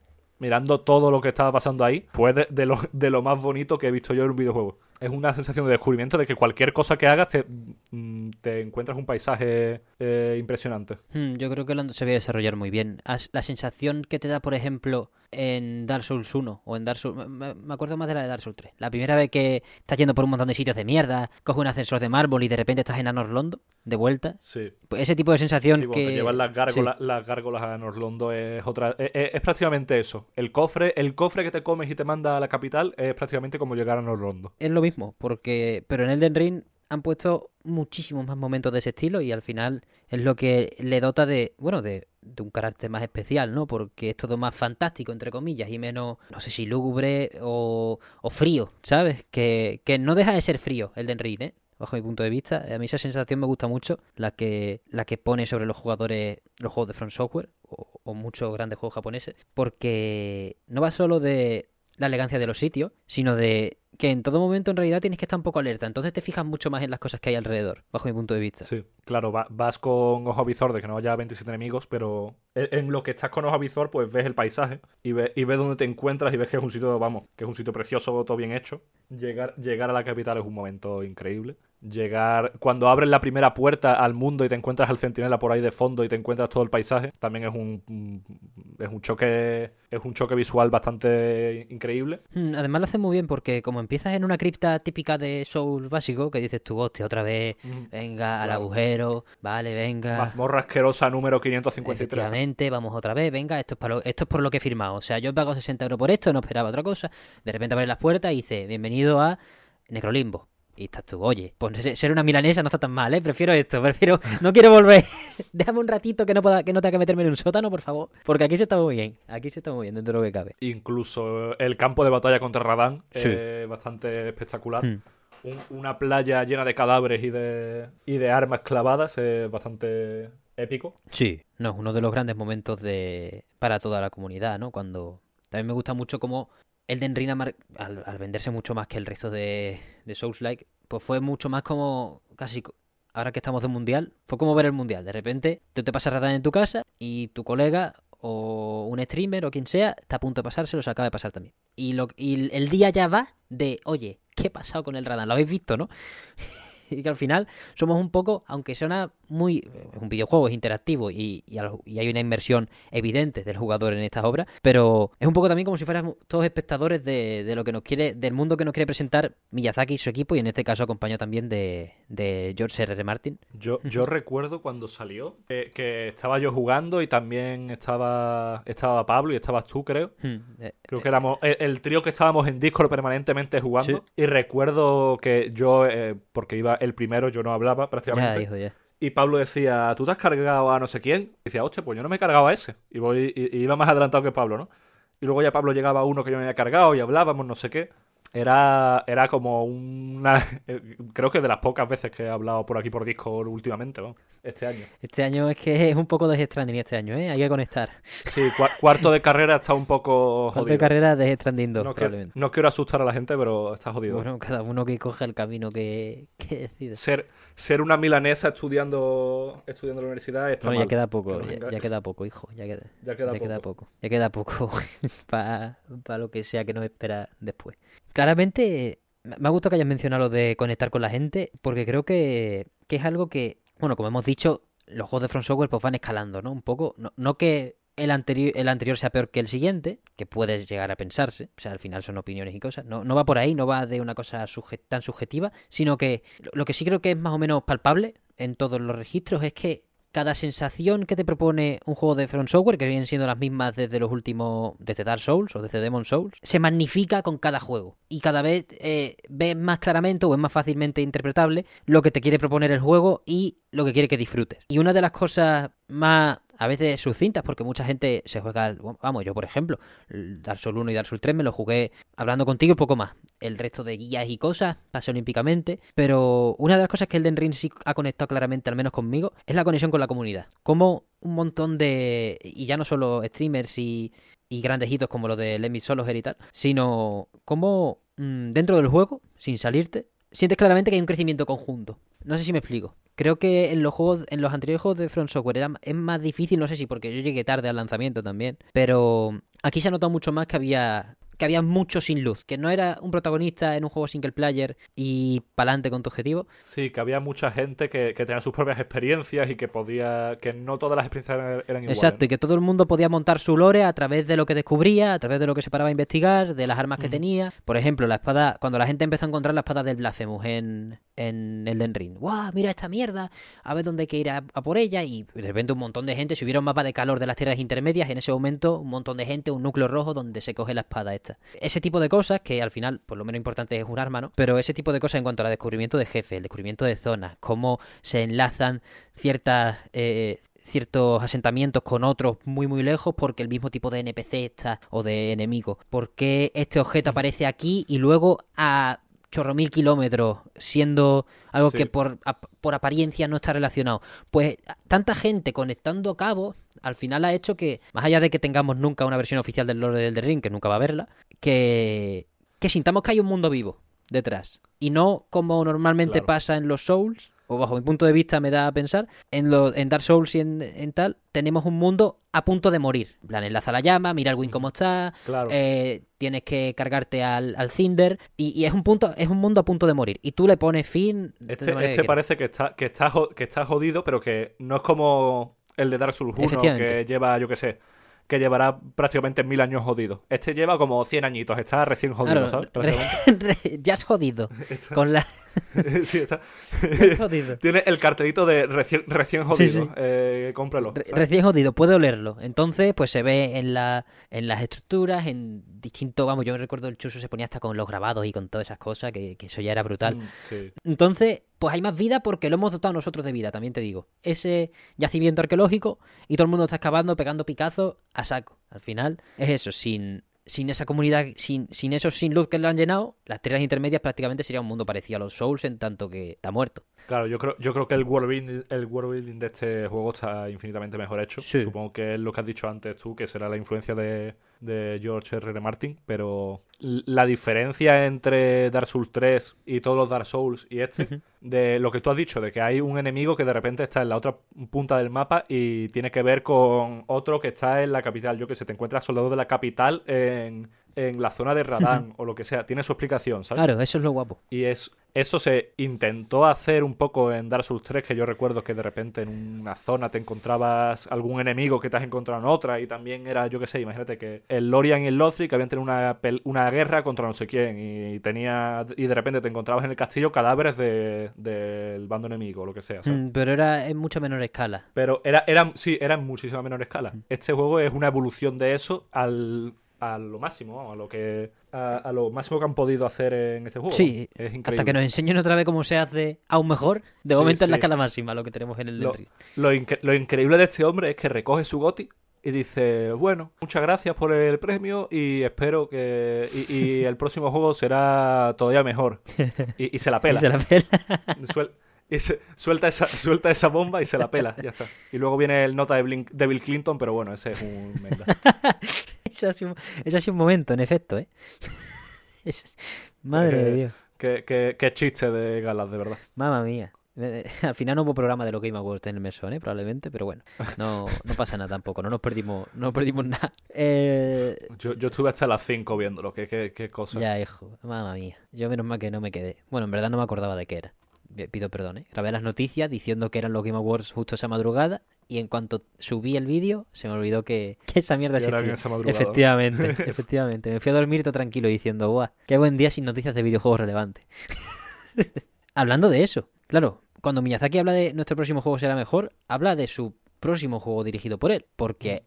[SPEAKER 2] Mirando todo lo que estaba pasando ahí. Fue de, lo, de lo más bonito que he visto yo en un videojuego. Es una sensación de descubrimiento de que cualquier cosa que hagas te, mm, encuentras un paisaje eh, impresionante.
[SPEAKER 1] Hmm, Yo creo que lo se ve desarrollar muy bien. La sensación que te da, por ejemplo, en Dark Souls 1 o en Dark Souls... me- acuerdo más de la de Dark Souls 3. La primera vez que estás yendo por un montón de sitios de mierda, coges un ascensor de mármol y de repente estás en Anorlondo, de vuelta.
[SPEAKER 2] Sí.
[SPEAKER 1] Pues ese tipo de sensación
[SPEAKER 2] Sí,
[SPEAKER 1] que...
[SPEAKER 2] te llevan las
[SPEAKER 1] sí.
[SPEAKER 2] gárgolas, las gárgolas a Norlondo es otra. Es, es- es prácticamente eso. El cofre, el cofre que te comes y te manda a la capital es prácticamente como llegar a Norlondo.
[SPEAKER 1] Es lo mismo, porque... Pero en Elden Ring han puesto muchísimos más momentos de ese estilo y al final es lo que le dota de, bueno, de, de un carácter más especial, ¿no? Porque es todo más fantástico, entre comillas, y menos, no sé si lúgubre o, o frío, ¿sabes? Que, que no deja de ser frío Elden Ring, ¿eh? Bajo mi punto de vista, a mí esa sensación me gusta mucho, la que, la que pone sobre los jugadores los juegos de Front Software o, o muchos grandes juegos japoneses, porque no va solo de la elegancia de los sitios, sino de que en todo momento en realidad tienes que estar un poco alerta. Entonces te fijas mucho más en las cosas que hay alrededor, bajo mi punto de vista.
[SPEAKER 2] Sí, claro, va- vas con ojo visor de que no haya 27 enemigos, pero en, en lo que estás con ojo visor, pues ves el paisaje y, ve- y ves dónde te encuentras y ves que es un sitio, vamos, que es un sitio precioso, todo bien hecho. Llegar, llegar a la capital es un momento increíble. Llegar, cuando abres la primera puerta al mundo y te encuentras al centinela por ahí de fondo y te encuentras todo el paisaje, también es un, un- es un choque, es un choque visual bastante increíble.
[SPEAKER 1] Hmm, Además lo hace muy bien porque como empiezas en una cripta típica de Souls básico, que dices tú, hostia, otra vez, venga al agujero, vale, venga.
[SPEAKER 2] Mazmorra asquerosa número 553.
[SPEAKER 1] Efectivamente, vamos otra vez, venga, esto es, para lo- esto es por lo que he firmado. O sea, yo he pagado 60 euros por esto, no esperaba otra cosa. De repente abres las puertas y dice, bienvenido a Necrolimbo. Y estás tú, oye, pues ser- una milanesa no está tan mal, ¿eh? Prefiero esto, prefiero... No quiero volver. Déjame un ratito que no, pueda, que no tenga que meterme en un sótano, por favor. Porque aquí se está muy bien. Aquí se está muy bien, dentro de lo que cabe.
[SPEAKER 2] Incluso el campo de batalla contra Radán
[SPEAKER 1] Sí.
[SPEAKER 2] es bastante espectacular.
[SPEAKER 1] Hmm.
[SPEAKER 2] Un- una playa llena de cadáveres y de, y de armas clavadas es bastante épico.
[SPEAKER 1] Sí, no, es uno de los grandes momentos de para toda la comunidad, ¿no? Cuando también me gusta mucho como Elden Ring al, al venderse mucho más que el resto de, de Souls-like, pues fue mucho más como casi ahora que estamos de mundial, fue como ver el mundial. De repente tú te pasas Radan en tu casa y tu colega o un streamer o quien sea está a punto de pasárselo, se acaba de pasar también. Y, lo, y el día ya va de, oye, ¿qué ha pasado con el Radan? Lo habéis visto, ¿no? y que al final somos un poco, aunque suena muy... Es un videojuego, es interactivo y, y al- y hay una inmersión evidente del jugador en estas obras, pero es un poco también como si fuéramos todos espectadores de, de lo que nos quiere, del mundo que nos quiere presentar Miyazaki y su equipo, y en este caso acompañado también de, de George R. R. Martin.
[SPEAKER 2] Yo, yo recuerdo cuando salió eh, que estaba yo jugando y también estaba, estaba Pablo y estabas tú, creo.
[SPEAKER 1] Hmm, eh,
[SPEAKER 2] Creo que éramos el, el trío que estábamos en Discord permanentemente jugando.
[SPEAKER 1] Sí.
[SPEAKER 2] Y recuerdo que yo, eh, porque iba el primero, yo no hablaba
[SPEAKER 1] ya,
[SPEAKER 2] prácticamente.
[SPEAKER 1] hijo, ya.
[SPEAKER 2] Y Pablo decía, ¿tú te has cargado a no sé quién? Y decía, hostia, pues yo no me he cargado a ese. Y, voy, y, y iba más adelantado que Pablo, ¿no? Y luego ya Pablo llegaba a uno que yo me había cargado y hablábamos, no sé qué. Era, era como una... Creo que de las pocas veces que he hablado por aquí por Discord últimamente, ¿no? Este año.
[SPEAKER 1] Este año es que es un poco de Stranding este año, ¿eh? Hay que conectar.
[SPEAKER 2] Sí, cuarto de carrera está un poco jodido.
[SPEAKER 1] Cuarto de carrera de Stranding
[SPEAKER 2] no, no quiero asustar a la gente, pero está jodido.
[SPEAKER 1] Bueno, cada uno que coja el camino que, que decida.
[SPEAKER 2] Ser, ser una milanesa estudiando estudiando en la universidad está
[SPEAKER 1] bueno, ya queda poco, ya, queda poco, hijo. Ya queda, ya queda, poco. Ya queda poco para lo que sea que nos espera después. Claramente, me ha gustado que hayas mencionado lo de conectar con la gente, porque creo que, que es algo que, bueno, como hemos dicho, los juegos de Front Software pues van escalando, ¿no? Un poco, no, no que el anterior, el anterior sea peor que el siguiente, que puedes llegar a pensarse, o sea, al final son opiniones y cosas, no, no va por ahí, no va de una cosa tan subjetiva, sino que lo que sí creo que es más o menos palpable en todos los registros es que cada sensación que te propone un juego de Front Software, que vienen siendo las mismas desde los últimos, desde Dark Souls o desde Demon Souls, se magnifica con cada juego. Y cada vez eh, ves más claramente o es más fácilmente interpretable lo que te quiere proponer el juego y lo que quiere que disfrutes. Y una de las cosas más a veces sucintas, porque mucha gente se juega, vamos, yo por ejemplo, Dark Souls 1 y Dark Souls 3 me lo jugué hablando contigo un poco más. El resto de guías y cosas pasé olímpicamente, pero una de las cosas que el Den Ring sí ha conectado claramente, al menos conmigo, es la conexión con la comunidad. Como un montón de, y ya no solo streamers y, y grandes hitos como los de Lemmy Soloher y tal, sino como mm, dentro del juego, sin salirte, sientes claramente que hay un crecimiento conjunto. No sé si me explico. Creo que en los juegos, en los anteriores juegos de Front Software es más difícil, no sé si porque yo llegué tarde al lanzamiento también, pero aquí se ha notado mucho más que había que había mucho sin luz, que no era un protagonista en un juego single player y pa'lante con tu objetivo.
[SPEAKER 2] Sí, que había mucha gente que, tenía sus propias experiencias y que podía. que no todas las experiencias eran, iguales.
[SPEAKER 1] Exacto, y que todo el mundo podía montar su lore a través de lo que descubría, a través de lo que se paraba a investigar, de las armas que tenía. Por ejemplo, la espada. Cuando la gente empezó a encontrar la espada del Blasphemous en, en Elden Ring. ¡Guau! Mira esta mierda, a ver dónde hay que ir a, por ella. Y de repente un montón de gente, si hubiera un mapa de calor de las tierras intermedias, en ese momento un montón de gente, un núcleo rojo donde se coge la espada esta. Ese tipo de cosas, que al final, por lo menos importante es un arma, ¿no? Pero ese tipo de cosas en cuanto al descubrimiento de jefe, el descubrimiento de zonas, cómo se enlazan ciertas... Eh, ciertos asentamientos con otros muy muy lejos porque el mismo tipo de NPC está o de enemigo. Porque este objeto aparece aquí y luego a chorro mil kilómetros, siendo algo que por, por apariencia no está relacionado. Pues tanta gente conectando cabos, al final ha hecho que, más allá de que tengamos nunca una versión oficial del Lord del Ring, que nunca va a verla, que, que sintamos que hay un mundo vivo detrás. Y no como normalmente pasa en los Souls, o bajo mi punto de vista me da a pensar, en, lo, en Dark Souls y en, tal, tenemos un mundo a punto de morir. En plan, enlaza la llama, mira el Win cómo está, eh, tienes que cargarte al, al Cinder, y, es un punto, es un mundo a punto de morir. Y tú le pones fin.
[SPEAKER 2] Este, este parece que está, que, está, que está jodido, pero que no es como el de Dark Souls 1, que lleva, yo qué sé, que llevará prácticamente mil años jodido. Este lleva como 100 añitos, está recién jodido, ¿sabes?
[SPEAKER 1] ya has jodido. Con la...
[SPEAKER 2] sí, está. Tiene el cartelito de recién, recién jodido. Eh, cómpralo.
[SPEAKER 1] recién jodido, puede olerlo. Entonces, pues se ve en, la, en las estructuras, en distinto. Vamos, yo me recuerdo el chuso se ponía hasta con los grabados y con todas esas cosas, que, eso ya era brutal. Mm, Entonces, pues hay más vida porque lo hemos dotado nosotros de vida, también te digo. Ese yacimiento arqueológico y todo el mundo está excavando, pegando picazos a saco. Al final, es eso, sin sin esa comunidad, sin, sin esos sin luz que lo han llenado, las tierras intermedias prácticamente sería un mundo parecido a los Souls en tanto que está muerto.
[SPEAKER 2] Claro, yo creo, yo creo que el world, building, el world building de este juego está infinitamente mejor hecho. Supongo que es lo que has dicho antes tú, que será la influencia de, de George R. R. Martin, pero la diferencia entre Dark Souls 3 y todos los Dark Souls y este, de lo que tú has dicho, de que hay un enemigo que de repente está en la otra punta del mapa y tiene que ver con otro que está en la capital. Yo que sé, te encuentras soldados de la capital en, en la zona de Radán o lo que sea. Tiene su explicación, ¿sabes?
[SPEAKER 1] Claro, eso es lo guapo.
[SPEAKER 2] Y es eso se intentó hacer un poco en Dark Souls 3, que yo recuerdo que de repente en una zona te encontrabas algún enemigo que te has encontrado en otra, y también era, yo qué sé, imagínate que el Lorian y el Lothric habían tenido una, una guerra contra no sé quién, y tenía y de repente te encontrabas en el castillo cadáveres del de, bando enemigo, o lo que sea.
[SPEAKER 1] Mm, pero era en mucha menor escala.
[SPEAKER 2] Pero era, era, sí, era en muchísima menor escala. Mm. Este juego es una evolución de eso al a lo máximo, a lo que a, lo máximo que han podido hacer en este juego.
[SPEAKER 1] Sí, es increíble. Hasta que nos enseñen otra vez cómo se hace aún mejor. De momento es la escala máxima lo que tenemos en el
[SPEAKER 2] lo, lo, lo, increíble de este hombre es que recoge su goti y dice, bueno, muchas gracias por el premio y espero que... Y, el próximo juego será todavía mejor. Y, se la pela.
[SPEAKER 1] se la pela.
[SPEAKER 2] y se, suelta, esa, suelta esa bomba y se la pela, ya está. Y luego viene el nota de, Blink- de Bill Clinton, pero bueno, ese es un menda.
[SPEAKER 1] Eso ha sido, un- eso ha sido un momento, en efecto, ¿eh? Es- Madre de Dios.
[SPEAKER 2] qué, qué- qué chiste de galas, de verdad.
[SPEAKER 1] Mamma mía. Al final no hubo programa de los Game Awards en el mesón, ¿eh? Probablemente, pero bueno, no, no pasa nada tampoco, no nos perdimos, no nos perdimos nada. Eh,
[SPEAKER 2] Yo, yo estuve hasta las 5 viéndolo, qué, qué, qué cosa.
[SPEAKER 1] ya, hijo, mamma mía. Yo menos mal que no me quedé. Bueno, en verdad no me acordaba de qué era. Pi- Pido perdón, ¿eh? Grabé las noticias diciendo que eran los Game Awards justo esa madrugada y en cuanto subí el vídeo se me olvidó que, que esa mierda
[SPEAKER 2] madrugada.
[SPEAKER 1] Efectivamente, efectivamente. Me fui a dormir todo tranquilo diciendo, guau, qué buen día sin noticias de videojuegos relevantes. Hablando de eso, claro, cuando Miyazaki habla de nuestro próximo juego será mejor, habla de su próximo juego dirigido por él. Porque,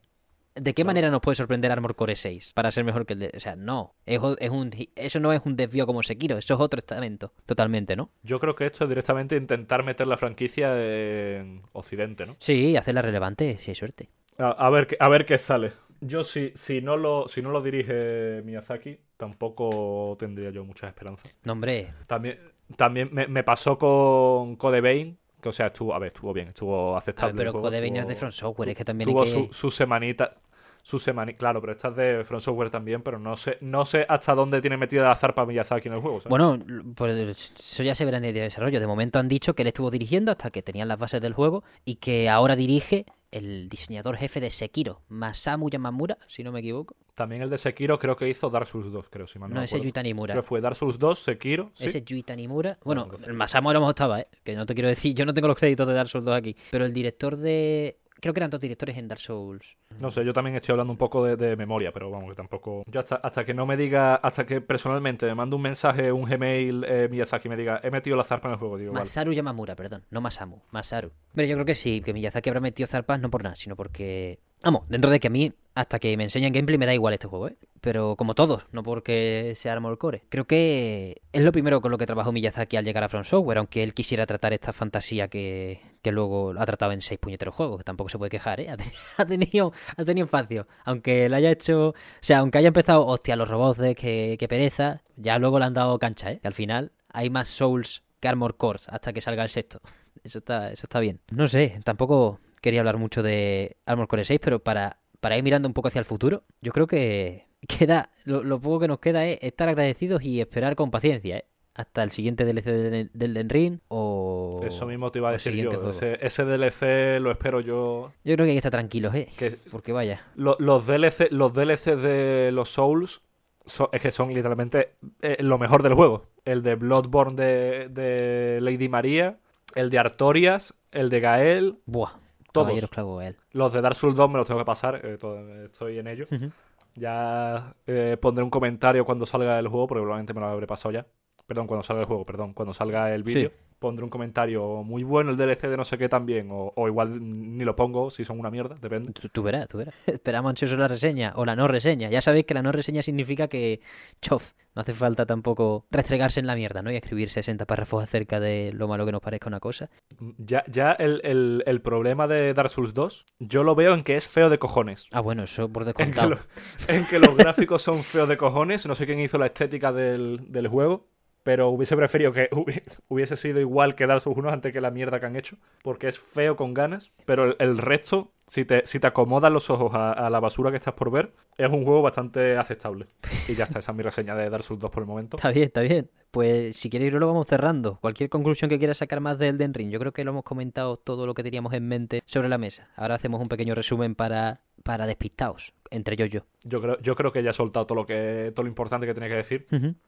[SPEAKER 1] ¿de qué manera nos puede sorprender Armor Core 6 para ser mejor que el de.? O sea, no. Es, o- es un, eso no es un desvío como Sekiro, eso es otro estamento. Totalmente, ¿no?
[SPEAKER 2] Yo creo que esto es directamente intentar meter la franquicia en Occidente, ¿no?
[SPEAKER 1] Sí, hacerla relevante, si hay suerte.
[SPEAKER 2] A, a ver, qué- a ver qué sale. Yo si, si, no lo, si no lo dirige Miyazaki, tampoco tendría yo muchas esperanzas.
[SPEAKER 1] No, hombre,
[SPEAKER 2] También, también me, me pasó con Code Vein, que o sea, estuvo, a ver, estuvo bien, estuvo aceptable.
[SPEAKER 1] ver, pero Code Vein es de From Software, es que también
[SPEAKER 2] tuvo
[SPEAKER 1] hay que...
[SPEAKER 2] su, su semanita. Su semanita, claro, pero esta es de From Software también, pero no sé, no sé hasta dónde tiene metida la zarpa Miyazaki en el juego. ¿sabes?
[SPEAKER 1] Bueno, pues eso ya se verá en el desarrollo. De momento han dicho que él estuvo dirigiendo hasta que tenían las bases del juego y que ahora dirige el diseñador jefe de Sekiro, Masamu Yamamura, si no me equivoco.
[SPEAKER 2] También el de Sekiro creo que hizo Dark Souls 2, creo, si mal no,
[SPEAKER 1] No,
[SPEAKER 2] me
[SPEAKER 1] ese es
[SPEAKER 2] acuerdo.
[SPEAKER 1] Yui Tanimura.
[SPEAKER 2] Creo que fue Dark Souls 2, Sekiro, sí.
[SPEAKER 1] Ese es Yui Tanimura. Bueno,
[SPEAKER 2] Bueno,
[SPEAKER 1] el Masamu a lo mejor estaba, ¿eh? Que no te quiero decir, yo no tengo los créditos de Dark Souls 2 aquí. Pero el director de... Creo que eran dos directores en Dark Souls.
[SPEAKER 2] No sé, yo también estoy hablando un poco de, de memoria, pero vamos, que tampoco. Yo hasta, hasta que no me diga, hasta que personalmente me mande un mensaje, un Gmail, eh, Miyazaki, me diga, he metido la zarpa en el juego, digo, vale.
[SPEAKER 1] Masaru Yamamura, perdón, no Masamu, Masaru. Pero yo creo que sí, que Miyazaki habrá metido zarpas no por nada, sino porque... Vamos, dentro de que a mí, hasta que me enseñan gameplay, me da igual este juego, ¿eh? Pero como todos, no porque sea Armor Core. Creo que es lo primero con lo que trabajó Miyazaki al llegar a From Software, aunque él quisiera tratar esta fantasía que, que luego ha tratado en seis puñeteros juegos, que tampoco se puede quejar, ¿eh? Ha tenido, ha tenido espacio. Aunque le haya hecho... O sea, aunque haya empezado, hostia, los robots de que, que pereza, ya luego le han dado cancha, ¿eh? Que al final hay más Souls que Armor Cores hasta que salga el sexto. Eso está, eso está bien. No sé, tampoco quería hablar mucho de Armor Core 6, pero para, para ir mirando un poco hacia el futuro, yo creo que queda, lo, lo poco que nos queda es estar agradecidos y esperar con paciencia, ¿eh? Hasta el siguiente DLC del, del Den Ring o...
[SPEAKER 2] Eso mismo te iba a decir yo. Ese, ese DLC lo espero yo.
[SPEAKER 1] Yo creo que hay que estar tranquilos, ¿eh?
[SPEAKER 2] Que
[SPEAKER 1] Porque vaya.
[SPEAKER 2] lo- los, DLC, los DLC de los Souls son- es que son literalmente eh, lo mejor del juego. El de Bloodborne de, de Lady María, el de Artorias, el de Gael,
[SPEAKER 1] Buah.
[SPEAKER 2] Todos. Los de Dark Souls 2 me los tengo que pasar, eh, todo- estoy en ello.
[SPEAKER 1] Ujú.
[SPEAKER 2] Ya eh, pondré un comentario cuando salga el juego, porque probablemente me lo habré pasado ya. Perdón, cuando salga el juego, perdón, cuando salga el vídeo. Pondré un comentario muy bueno el DLC de no sé qué también, o, o igual ni lo pongo si son una mierda, depende.
[SPEAKER 1] Tú, tú verás, tú verás. Esperamos ansiosos la reseña o la no reseña. Ya sabéis que la no reseña significa que, chof, no hace falta tampoco restregarse en la mierda, ¿no? Y escribir 60 párrafos acerca de lo malo que nos parezca una cosa.
[SPEAKER 2] Ya, ya el, el- el problema de Dark Souls 2, yo lo veo en que es feo de cojones.
[SPEAKER 1] Ah, bueno, eso por
[SPEAKER 2] En que,
[SPEAKER 1] descontado.
[SPEAKER 2] lo- en que los gráficos son feos de cojones. No sé quién hizo la estética del, del juego. Pero hubiese preferido que hubi- hubiese sido igual que Dark Souls 1 antes que la mierda que han hecho. Porque es feo con ganas. Pero el, el resto, si te, si te acomodas los ojos a, a la basura que estás por ver, es un juego bastante aceptable. Y ya está, esa es mi reseña de Dark Souls 2 por el momento.
[SPEAKER 1] Está bien, está bien. Pues si queréis lo vamos cerrando. Cualquier conclusión que quieras sacar más de Elden Ring. Yo creo que lo hemos comentado todo lo que teníamos en mente sobre la mesa. Ahora hacemos un pequeño resumen para, para despistaos. Entre yo y yo.
[SPEAKER 2] Yo creo, yo creo que ya he soltado todo lo, que, todo lo importante que tenía que decir.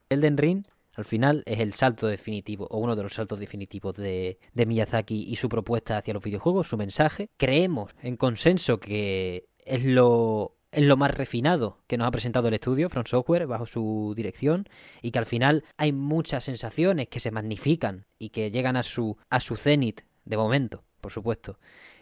[SPEAKER 1] Elden Ring, al final, es el salto definitivo, o uno de los saltos definitivos de, de Miyazaki y su propuesta hacia los videojuegos, su mensaje. Creemos en consenso que es lo, es lo más refinado que nos ha presentado el estudio, From Software, bajo su dirección, y que al final hay muchas sensaciones que se magnifican y que llegan a su, a su cenit, de momento, por supuesto,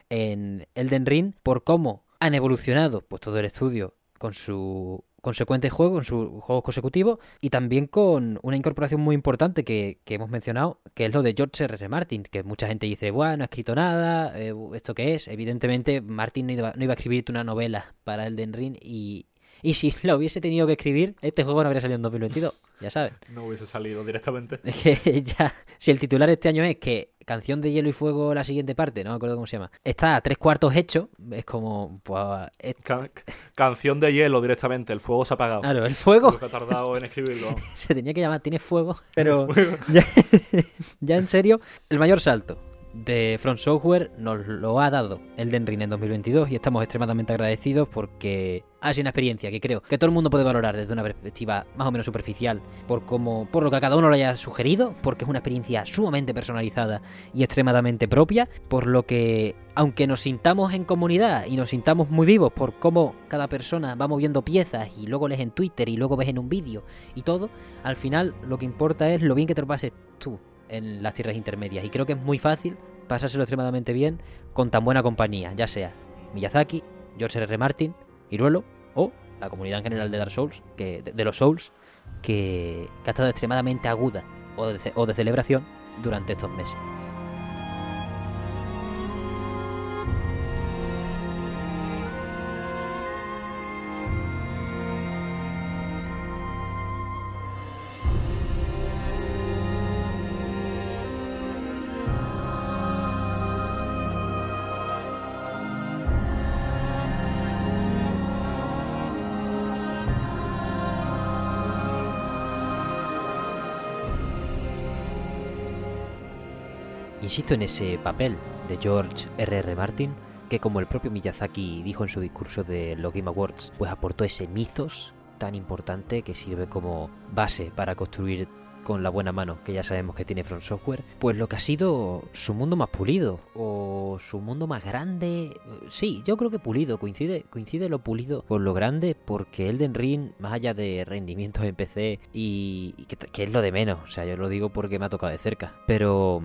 [SPEAKER 1] en Elden Ring, por cómo han evolucionado pues todo el estudio con su consecuente juego, con sus juegos consecutivos y también con una incorporación muy importante que, que hemos mencionado, que es lo de George R. R. Martin, que mucha gente dice, bueno, no ha escrito nada, eh, ¿esto qué es? Evidentemente, Martin no iba, no a escribirte una novela para Elden Ring y, Y si lo hubiese tenido que escribir, este juego no habría salido en 2022, ya sabes.
[SPEAKER 2] No hubiese salido directamente.
[SPEAKER 1] Es que ya, si el titular este año es que Canción de Hielo y Fuego, la siguiente parte, no me acuerdo cómo se llama, está a tres cuartos hecho, es como, pues, es-
[SPEAKER 2] Can- canción de hielo directamente, el fuego se ha apagado.
[SPEAKER 1] claro, el fuego
[SPEAKER 2] Lo que ha tardado en escribirlo.
[SPEAKER 1] se tenía que llamar Tiene Fuego, pero ya, ya en serio, el mayor salto de Front Software nos lo ha dado Elden Ring en 2022 y estamos extremadamente agradecidos porque ha sido una experiencia que creo que todo el mundo puede valorar desde una perspectiva más o menos superficial por cómo, por lo que a cada uno le haya sugerido, porque es una experiencia sumamente personalizada y extremadamente propia, por lo que aunque nos sintamos en comunidad y nos sintamos muy vivos por cómo cada persona va moviendo piezas y luego lees en Twitter y luego ves en un vídeo y todo, al final lo que importa es lo bien que te lo pases tú en las tierras intermedias. Y creo que es muy fácil pasárselo extremadamente bien con tan buena compañía, ya sea Miyazaki, George R. R. Martin, Iruelo o la comunidad en general de Dark Souls, que, de, los Souls, que, ha estado extremadamente aguda de, o de celebración durante estos meses. Insisto en ese papel de George R.R. R. Martin, que como el propio Miyazaki dijo en su discurso de los Game Awards, pues aportó ese mythos tan importante que sirve como base para construir con la buena mano que ya sabemos que tiene From Software, pues lo que ha sido su mundo más pulido o su mundo más grande, sí, yo creo que pulido, coincide, coincide lo pulido con lo grande porque Elden Ring, más allá de rendimientos en PC y, y que, que es lo de menos, o sea, yo lo digo porque me ha tocado de cerca, pero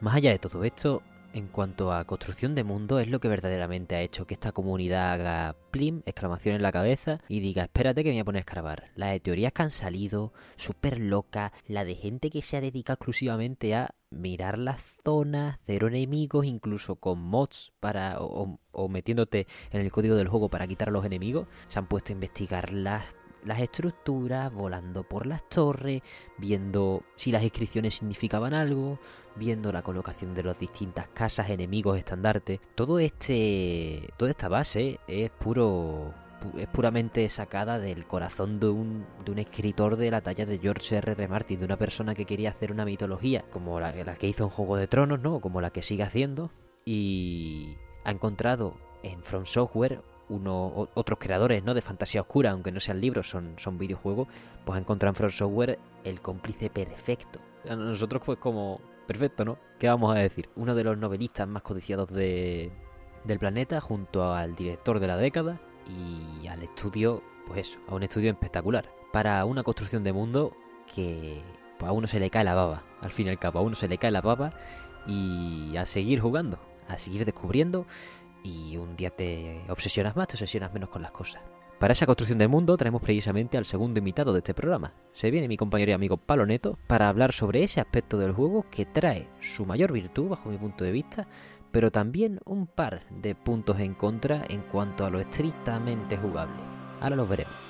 [SPEAKER 1] más allá de todo esto, en cuanto a construcción de mundo, es lo que verdaderamente ha hecho que esta comunidad haga plim, exclamación en la cabeza, y diga, espérate que me voy a poner a escarbar. La de teorías que han salido, súper loca, la de gente que se ha dedicado exclusivamente a mirar las zonas, cero enemigos, incluso con mods para o, o metiéndote en el código del juego para quitar los enemigos, se han puesto a investigar las las estructuras, volando por las torres, viendo si las inscripciones significaban algo, viendo la colocación de las distintas casas, enemigos, estandartes. Todo este. toda esta base es puro. pu- es puramente sacada del corazón de un, de un escritor de la talla de George R. R. Martin, de una persona que quería hacer una mitología como la, la que hizo en Juego de Tronos, ¿no? Como la que sigue haciendo. Y ha encontrado en From Software uno, otros creadores ¿no? de fantasía oscura, aunque no sean libros, son, son videojuegos, pues encontrado en From Software el cómplice perfecto. Nosotros pues como perfecto, ¿no? ¿Qué vamos a decir? Uno de los novelistas más codiciados de, del planeta junto al director de la década y al estudio, pues eso, a un estudio espectacular. Para una construcción de mundo que pues, a uno se le cae la baba, al fin y al cabo, a uno se le cae la baba y a seguir jugando, a seguir descubriendo y un día te obsesionas más, te obsesionas menos con las cosas. Para esa construcción del mundo traemos precisamente al segundo invitado de este programa. Se viene mi compañero y amigo Palo Neto para hablar sobre ese aspecto del juego que trae su mayor virtud bajo mi punto de vista, pero también un par de puntos en contra en cuanto a lo estrictamente jugable. Ahora los veremos.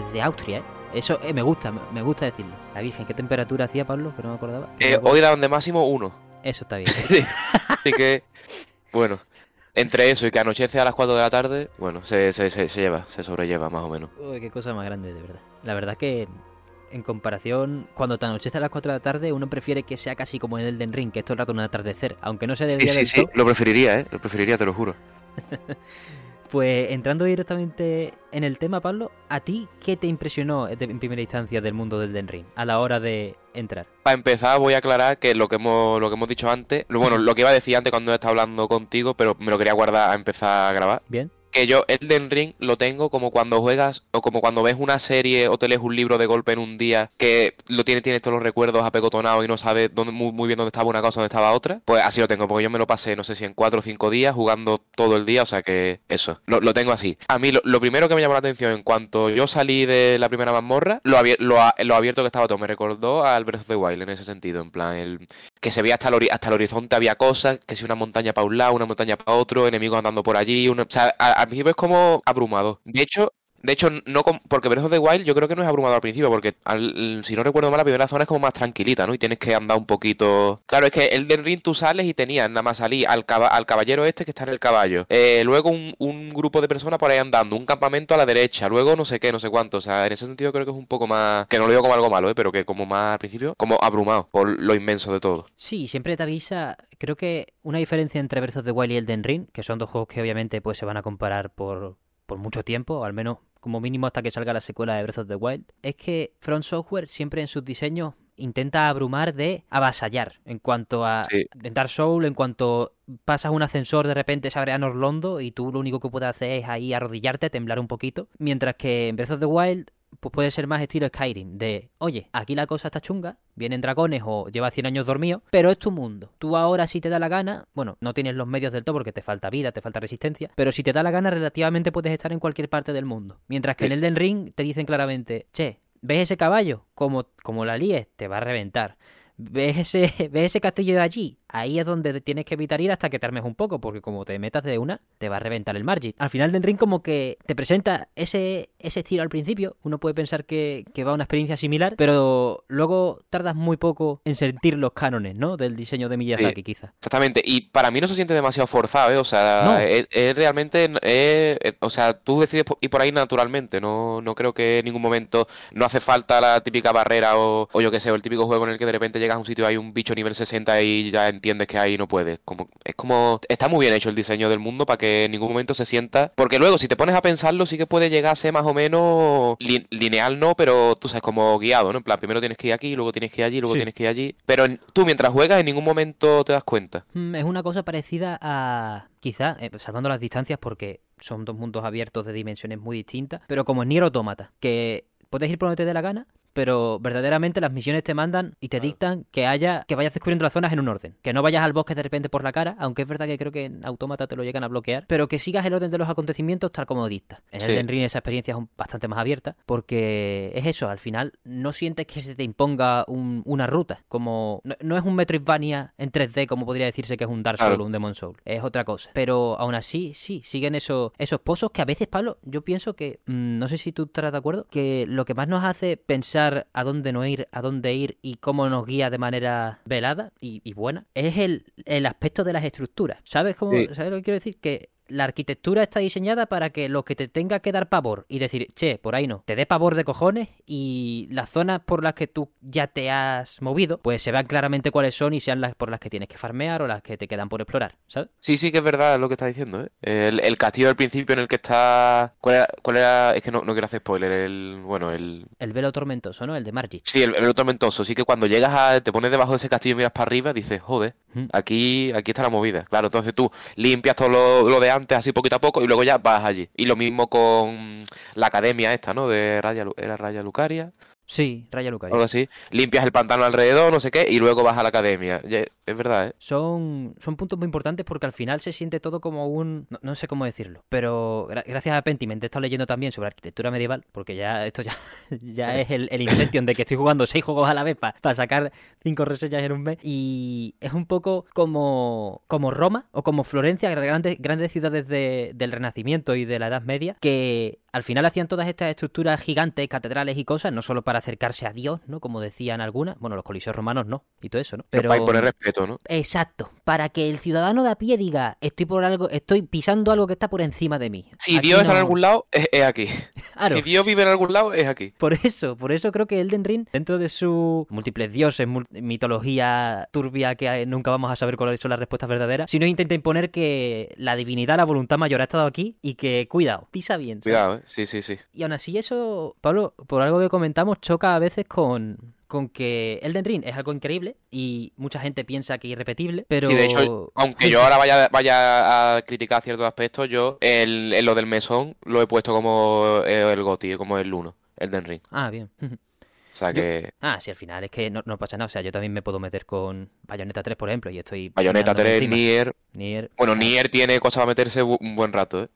[SPEAKER 1] Desde Austria, ¿eh? Eso eh, me gusta, me- gusta decirlo. La Virgen, ¿qué temperatura hacía Pablo? Que no me acordaba. No
[SPEAKER 3] Eh,
[SPEAKER 1] me
[SPEAKER 3] hoy daban de máximo uno.
[SPEAKER 1] Eso está bien.
[SPEAKER 3] Así que, bueno, entre eso y que anochece a las 4 de la tarde, bueno, se, se, se, se lleva, se sobrelleva más o menos.
[SPEAKER 1] Uy, qué cosa más grande, de verdad. La verdad que, en comparación, cuando te anochece a las 4 de la tarde, uno prefiere que sea casi como en el Den Ring, que es todo el rato un atardecer, aunque no se
[SPEAKER 3] Sí,
[SPEAKER 1] debía
[SPEAKER 3] sí, sí,
[SPEAKER 1] todo.
[SPEAKER 3] lo preferiría, ¿eh? Lo preferiría, te lo juro.
[SPEAKER 1] Pues entrando directamente en el tema, Pablo, ¿a ti qué te impresionó de- en primera instancia del mundo del Den Ring a la hora de entrar?
[SPEAKER 3] Para empezar, voy a aclarar que lo que hemos, lo que hemos dicho antes, bueno, lo que iba a decir antes cuando estaba hablando contigo, pero me lo quería guardar a empezar a grabar,
[SPEAKER 1] ¿Bien?
[SPEAKER 3] Que yo Elden Ring lo tengo como cuando juegas o como cuando ves una serie o te lees un libro de golpe en un día que lo tiene, tienes todos los recuerdos apegotonados y no sabes dónde, muy, muy bien dónde estaba una cosa, dónde estaba otra. Pues así lo tengo, porque yo me lo pasé, no sé si en cuatro o cinco días jugando todo el día, o sea que eso, lo, lo tengo así. A mí lo, lo primero que me llamó la atención en cuanto yo salí de la primera mazmorra, lo, abier- lo, lo abierto que estaba todo, me recordó al Breath of the Wild en ese sentido, en plan, el, que se veía hasta el, hasta el horizonte había cosas, que si una montaña para un lado, una montaña para otro, enemigos andando por allí, una- o sea, a- al principio es como abrumado. De hecho, de hecho, no porque Breath of the Wild yo creo que no es abrumador al principio, porque al- si no recuerdo mal, la primera zona es como más tranquilita, ¿no? Y tienes que andar un poquito... Claro, es que el del ring tú sales y tenías nada más salir al, caba- al caballero este que está en el caballo. Eh, luego un, un grupo de personas por ahí andando, un campamento a la derecha, luego no sé qué, no sé cuánto. O sea, en ese sentido creo que es un poco más... Que no lo digo como algo malo, ¿eh? Pero que como más al principio, como abrumado por lo inmenso de todo.
[SPEAKER 1] Sí, siempre te avisa. Creo que una diferencia entre Breath of the Wild y Elden Ring, que son dos juegos que obviamente pues se van a comparar por, por mucho tiempo, al menos como mínimo hasta que salga la secuela de Breath of the Wild, es que Front Software siempre en sus diseños intenta abrumar de avasallar en cuanto a
[SPEAKER 3] Sí.
[SPEAKER 1] en Dark Souls, en cuanto pasas un ascensor de repente se abre a Norlondo y tú lo único que puedes hacer es ahí arrodillarte, temblar un poquito, mientras que en Breath of the Wild pues puede ser más estilo Skyrim, de, oye, aquí la cosa está chunga, vienen dragones o llevas 100 años dormido, pero es tu mundo. Tú ahora si te da la gana, bueno, no tienes los medios del todo porque te falta vida, te falta resistencia, pero si te da la gana relativamente puedes estar en cualquier parte del mundo. Mientras que en. Elden Ring te dicen claramente, che, ¿ves ese caballo? Como, como la líes, te va a reventar. ¿Ves ese, ¿Ves ese castillo de allí? Ahí es donde tienes que evitar ir hasta que te armes un poco, porque como te metas de una, te va a reventar el margin. Al final del ring como que te presenta ese, ese estilo al principio, uno puede pensar que, que va a una experiencia similar, pero luego tardas muy poco en sentir los cánones, ¿no? Del diseño de Miyazaki,
[SPEAKER 3] Sí.
[SPEAKER 1] quizá.
[SPEAKER 3] Exactamente, y para mí no se siente demasiado forzado, ¿eh? O sea,
[SPEAKER 1] No.
[SPEAKER 3] es, es realmente, es- es- o sea, tú decides ir por ahí naturalmente, no, no creo que en ningún momento no hace falta la típica barrera o, o yo qué sé, o el típico juego en el que de repente llegas a un sitio y hay un bicho nivel 60 y ya entiendes que ahí no puedes. Como, es como, está muy bien hecho el diseño del mundo para que en ningún momento se sienta, porque luego si te pones a pensarlo sí que puede llegar a ser más o menos li- lineal, no, pero tú sabes, como guiado, ¿no? En plan, primero tienes que ir aquí, luego tienes que ir allí, luego
[SPEAKER 1] Sí.
[SPEAKER 3] tienes que ir allí, pero en- tú mientras juegas en ningún momento te das cuenta.
[SPEAKER 1] Mm, Es una cosa parecida a, quizá, eh, salvando las distancias porque son dos mundos abiertos de dimensiones muy distintas, pero como en Nier Automata, que puedes ir por donde te dé la gana, pero verdaderamente las misiones te mandan y te dictan que haya que vayas descubriendo las zonas en un orden, que no vayas al bosque de repente por la cara, aunque es verdad que creo que en Automata te lo llegan a bloquear, pero que sigas el orden de los acontecimientos tal como dicta. En
[SPEAKER 3] Sí.
[SPEAKER 1] Elden Ring esa experiencia es bastante más abierta, porque es eso, al final no sientes que se te imponga un- una ruta, como no, no es un Metroidvania en 3D como podría decirse que es un Dark Souls
[SPEAKER 3] Claro.
[SPEAKER 1] o un Demon Soul, es otra cosa. Pero aún así, sí, siguen esos, esos pozos que a veces, Pablo, yo pienso que, mm, no sé si tú estarás de acuerdo, que lo que más nos hace pensar a dónde no ir, a dónde ir y cómo nos guía de manera velada y, y buena, es el, el aspecto de las estructuras. ¿Sabes cómo,
[SPEAKER 3] Sí.
[SPEAKER 1] ¿sabes lo que quiero decir? Que la arquitectura está diseñada para que lo que te tenga que dar pavor y decir, che, por ahí no, te dé pavor de cojones y las zonas por las que tú ya te has movido, pues se vean claramente cuáles son y sean las por las que tienes que farmear o las que te quedan por explorar, ¿sabes?
[SPEAKER 3] Sí, sí que es verdad lo que estás diciendo, ¿eh? El, el castillo del principio en el que está... ¿Cuál era? cuál era? Es que no, no quiero hacer spoiler, el... Bueno, el...
[SPEAKER 1] El velo tormentoso, ¿no? El de Margit.
[SPEAKER 3] Sí, el, el tormentoso. Sí que cuando llegas a... Te pones debajo de ese castillo y miras para arriba, dices, joder, aquí, aquí está la movida. Claro, entonces tú limpias todo lo, lo de antes así poquito a poco y luego ya vas allí. Y lo mismo con la academia esta, ¿no? De Raya... ¿Era Raya Lucaria?
[SPEAKER 1] Sí, Raya Lucaria.
[SPEAKER 3] Algo así. Limpias el pantano alrededor, no sé qué, y luego vas a la academia. Es verdad, ¿eh?
[SPEAKER 1] Son, son puntos muy importantes porque al final se siente todo como un... No, no sé cómo decirlo, pero gra- gracias a Pentiment he estado leyendo también sobre arquitectura medieval, porque ya esto ya, ya es el, el Inception de que estoy jugando seis juegos a la vez para sacar cinco reseñas en un mes. Y es un poco como, como Roma o como Florencia, grandes, grandes ciudades de- del Renacimiento y de la Edad Media, que al final hacían todas estas estructuras gigantes, catedrales y cosas, no solo para acercarse a Dios, ¿no? Como decían algunas. Bueno, los coliseos romanos no, y todo eso, ¿no?
[SPEAKER 3] Pero... Para imponer respeto, ¿no?
[SPEAKER 1] Exacto, para que el ciudadano de a pie diga, estoy por algo, estoy pisando algo que está por encima de mí.
[SPEAKER 3] Si
[SPEAKER 1] Aquí
[SPEAKER 3] Dios está en algún lado, es, es aquí.
[SPEAKER 1] Claro,
[SPEAKER 3] Si Dios vive en algún lado, es aquí.
[SPEAKER 1] Por eso, por eso creo que Elden Ring, dentro de su múltiples dioses, mitología turbia que hay- nunca vamos a saber cuáles son las respuestas verdaderas, si no intenta imponer que la divinidad, la voluntad mayor ha estado aquí y que, cuidado, pisa bien. ¿sabes?
[SPEAKER 3] Cuidado, ¿eh? Sí, sí, sí.
[SPEAKER 1] Y aún así eso, Pablo, por algo que comentamos, choca a veces con, con que Elden Ring es algo increíble y mucha gente piensa que es irrepetible, pero...
[SPEAKER 3] Sí, de hecho, aunque yo ahora vaya, vaya a criticar ciertos aspectos, yo el, el- lo del mesón lo he puesto como el GOTY, como el 1, Elden Ring.
[SPEAKER 1] Ah, bien.
[SPEAKER 3] O sea
[SPEAKER 1] Yo-
[SPEAKER 3] que
[SPEAKER 1] Ah, sí, al final es que no, no pasa nada. O sea, yo también me puedo meter con Bayonetta 3, por ejemplo, y estoy...
[SPEAKER 3] Bayonetta
[SPEAKER 1] dándome
[SPEAKER 3] 3,
[SPEAKER 1] encima.
[SPEAKER 3] Nier...
[SPEAKER 1] Nier.
[SPEAKER 3] Bueno, Nier tiene cosas para meterse un buen rato, ¿eh?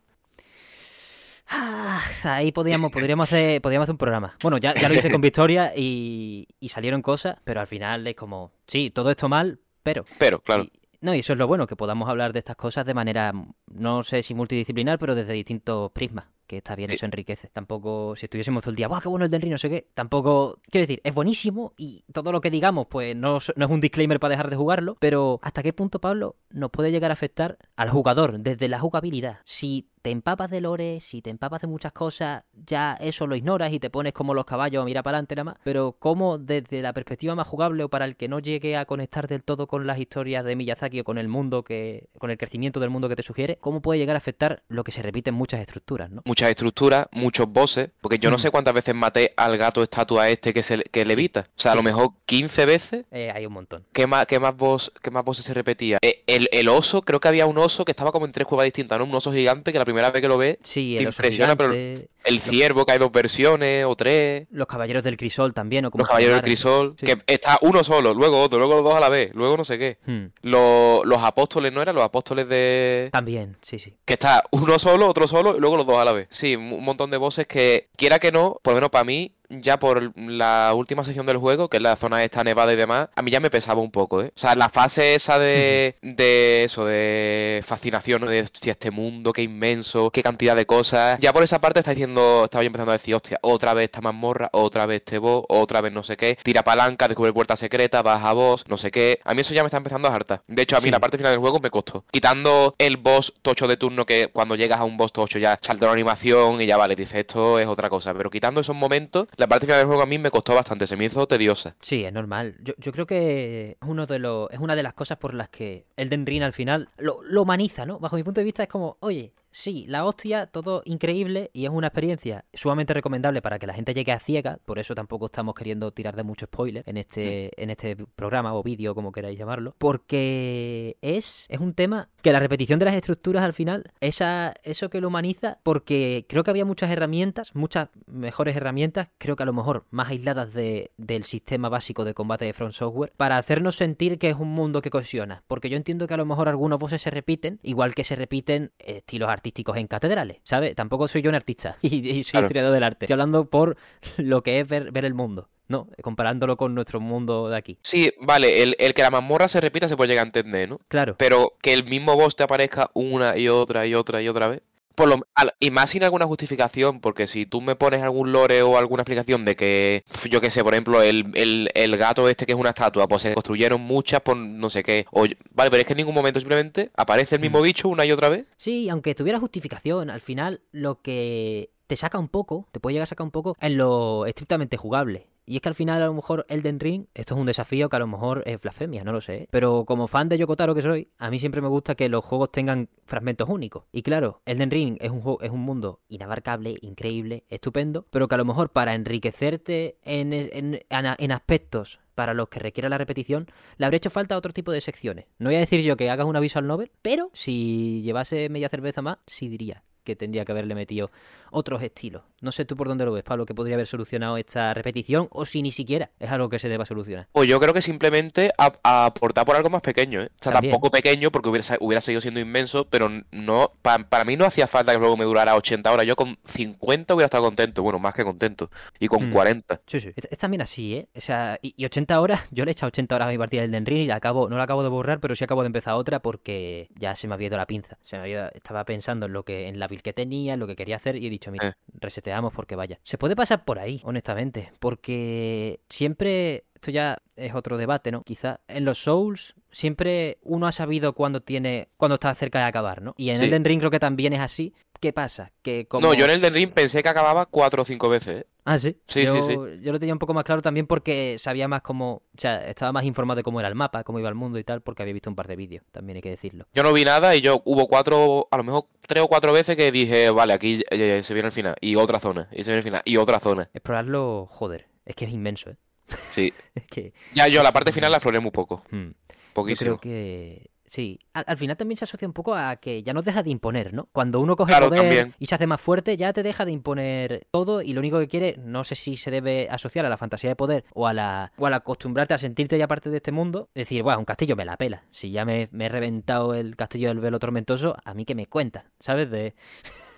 [SPEAKER 1] Ah, ahí podríamos, podríamos, hacer, podríamos hacer un programa. Bueno, ya, ya lo hice con Victoria y, y salieron cosas, pero al final es como, sí, todo esto mal, pero...
[SPEAKER 3] Pero, claro.
[SPEAKER 1] Y- no, y eso es lo bueno, que podamos hablar de estas cosas de manera, no sé si multidisciplinar, pero desde distintos prismas, que está bien,
[SPEAKER 3] Sí.
[SPEAKER 1] eso enriquece. Tampoco, si estuviésemos todo el día, ¡buah, qué bueno el del Ring, no sé qué! Tampoco, quiero decir, es buenísimo y todo lo que digamos, pues no, es- no es un disclaimer para dejar de jugarlo, pero ¿hasta qué punto, Pablo, nos puede llegar a afectar al jugador desde la jugabilidad? Si te empapas de lore, si te empapas de muchas cosas, ya eso lo ignoras y te pones como los caballos a mirar para adelante nada más. Pero cómo desde la perspectiva más jugable o para el que no llegue a conectar del todo con las historias de Miyazaki o con el mundo que, con el crecimiento del mundo que te sugiere, cómo puede llegar a afectar lo que se repite en muchas estructuras, ¿no?
[SPEAKER 3] Muchas estructuras, muchos bosses, porque yo no sé cuántas veces maté al gato estatua este que, se, que levita. O sea, a lo mejor 15 veces.
[SPEAKER 1] Eh, hay un montón.
[SPEAKER 3] ¿Qué más, qué más boss, qué más bosses se repetía? Eh, el, el oso, creo que había un oso que estaba como en tres cuevas distintas, ¿no? Un oso gigante que la primera vez que lo ves,
[SPEAKER 1] Sí,
[SPEAKER 3] Te impresiona, pero- el ciervo, que hay dos versiones o tres.
[SPEAKER 1] los caballeros del crisol también, o como
[SPEAKER 3] Los caballeros del crisol,
[SPEAKER 1] Sí.
[SPEAKER 3] que está uno solo, luego otro, luego los dos a la vez, luego no sé qué.
[SPEAKER 1] Hmm,
[SPEAKER 3] Los, los apóstoles, ¿no eran? Los apóstoles de...
[SPEAKER 1] También, sí, sí.
[SPEAKER 3] Que está uno solo, otro solo y luego los dos a la vez. Sí, un montón de bosses que, quiera que no, por lo menos para mí, ya por la última sección del juego, que es la zona esta nevada y demás, a mí ya me pesaba un poco, ¿eh? O sea, la fase esa de, de eso, de fascinación, de si este mundo, qué inmenso, qué cantidad de cosas. Ya por esa parte está diciendo, estaba yo empezando a decir, hostia, otra vez esta mazmorra, otra vez este boss, otra vez no sé qué, tira palanca, descubre puerta secreta, baja boss, no sé qué. A mí eso ya me está empezando a hartar. De hecho, a mí
[SPEAKER 1] Sí.
[SPEAKER 3] la parte final del juego me costó. Quitando el boss tocho de turno que cuando llegas a un boss tocho ya salta una animación y ya vale, dice esto es otra cosa. Pero quitando esos momentos, la parte del juego a mí me costó bastante, se me hizo tediosa.
[SPEAKER 1] Sí, es normal. Yo, yo creo que es uno de los, es una de las cosas por las que Elden Ring al final lo, lo humaniza, ¿no? Bajo mi punto de vista es como, oye, sí, la hostia, todo increíble y es una experiencia sumamente recomendable para que la gente llegue a ciega, por eso tampoco estamos queriendo tirar de mucho spoiler en este, en este programa o vídeo, como queráis llamarlo, porque es, es un tema que la repetición de las estructuras al final, esa, eso que lo humaniza, porque creo que había muchas herramientas, muchas mejores herramientas, creo que a lo mejor más aisladas de- del sistema básico de combate de Front Software, para hacernos sentir que es un mundo que cohesiona. Porque yo entiendo que a lo mejor algunos bosses se repiten, igual que se repiten estilos artísticos en catedrales, ¿sabes? Tampoco soy yo un artista y, y soy
[SPEAKER 3] Claro.
[SPEAKER 1] historiador del arte. Estoy hablando por lo que es ver, ver el mundo, ¿no? Comparándolo con nuestro mundo de aquí.
[SPEAKER 3] Sí, vale, el, el que la mazmorra se repita se puede llegar a entender, ¿no?
[SPEAKER 1] Claro.
[SPEAKER 3] Pero que el mismo boss te aparezca una y otra y otra y otra vez. Por lo, y más sin alguna justificación, porque si tú me pones algún lore o alguna explicación de que, yo qué sé, por ejemplo, el, el, el gato este que es una estatua, pues se construyeron muchas por no sé qué. O, vale, pero es que en ningún momento simplemente aparece el mismo
[SPEAKER 1] Mm.
[SPEAKER 3] bicho una y otra vez.
[SPEAKER 1] Sí, aunque tuviera justificación, al final lo que te saca un poco, te puede llegar a sacar un poco en lo estrictamente jugable. Y es que al final a lo mejor Elden Ring, esto es un desafío que a lo mejor es blasfemia, no lo sé. Pero como fan de Yokotaro que soy, a mí siempre me gusta que los juegos tengan fragmentos únicos. Y claro, Elden Ring es un, juego, es un mundo inabarcable, increíble, estupendo, pero que a lo mejor para enriquecerte en, en, en- aspectos para los que requiera la repetición, le habría hecho falta otro tipo de secciones. No voy a decir yo que hagas una visual novel, pero si llevase media cerveza más, sí diría que tendría que haberle metido otros estilos. No sé tú por dónde lo ves, Pablo, que podría haber solucionado esta repetición o si ni siquiera es algo que se deba solucionar.
[SPEAKER 3] Pues yo creo que simplemente a- a aportar por algo más pequeño, ¿eh? O sea,
[SPEAKER 1] También.
[SPEAKER 3] tampoco pequeño porque hubiera, hubiera seguido siendo inmenso, pero no, pa- para mí no hacía falta que el juego me durara 80 horas. Yo con 50 hubiera estado contento, bueno, más que contento. Y con
[SPEAKER 1] Hmm.
[SPEAKER 3] 40.
[SPEAKER 1] Sí, sí. Es, es también así, ¿eh? O sea, y, y 80 horas, yo le he echado 80 horas a mi partida del Den Ring y la acabo, no la acabo de borrar, pero sí acabo de empezar otra porque ya se me había ido la pinza. Se me había, estaba pensando en lo que, en la build que tenía, en lo que quería hacer y he dicho, mira,
[SPEAKER 3] Eh.
[SPEAKER 1] reseteamos porque vaya. Se puede pasar por ahí, honestamente, porque siempre, esto ya es otro debate, ¿no? Quizá en los Souls siempre uno ha sabido cuando tiene, cuando está cerca de acabar, ¿no? Y en
[SPEAKER 3] Sí.
[SPEAKER 1] Elden Ring creo que también es así. ¿Qué pasa? Que como...
[SPEAKER 3] No, yo en el del ring pensé que acababa 4 o 5 veces, ¿eh?
[SPEAKER 1] Ah, sí.
[SPEAKER 3] Sí,
[SPEAKER 1] yo,
[SPEAKER 3] sí, sí.
[SPEAKER 1] Yo lo tenía un poco más claro también porque sabía más cómo. O sea, estaba más informado de cómo era el mapa, cómo iba el mundo y tal, porque había visto un par de vídeos, también hay que decirlo.
[SPEAKER 3] Yo no vi nada y yo hubo cuatro, a lo mejor tres o cuatro veces que dije, vale, aquí eh, se viene el final. Y otra zona, y se viene el final, y otra zona.
[SPEAKER 1] Explorarlo, joder, es que es inmenso, ¿eh?
[SPEAKER 3] Sí.
[SPEAKER 1] Que
[SPEAKER 3] Ya yo la parte final la exploré muy poco.
[SPEAKER 1] hmm, yo creo que sí. Al, al final también se asocia un poco a que ya no deja de imponer, ¿no? Cuando uno coge
[SPEAKER 3] Claro,
[SPEAKER 1] poder
[SPEAKER 3] también.
[SPEAKER 1] y se hace más fuerte, ya te deja de imponer todo y lo único que quiere, no sé si se debe asociar a la fantasía de poder o a la o al acostumbrarte a sentirte ya parte de este mundo, decir, bueno, un castillo me la pela. Si ya me, me he reventado el castillo del velo tormentoso, a mí que me cuenta, ¿sabes? De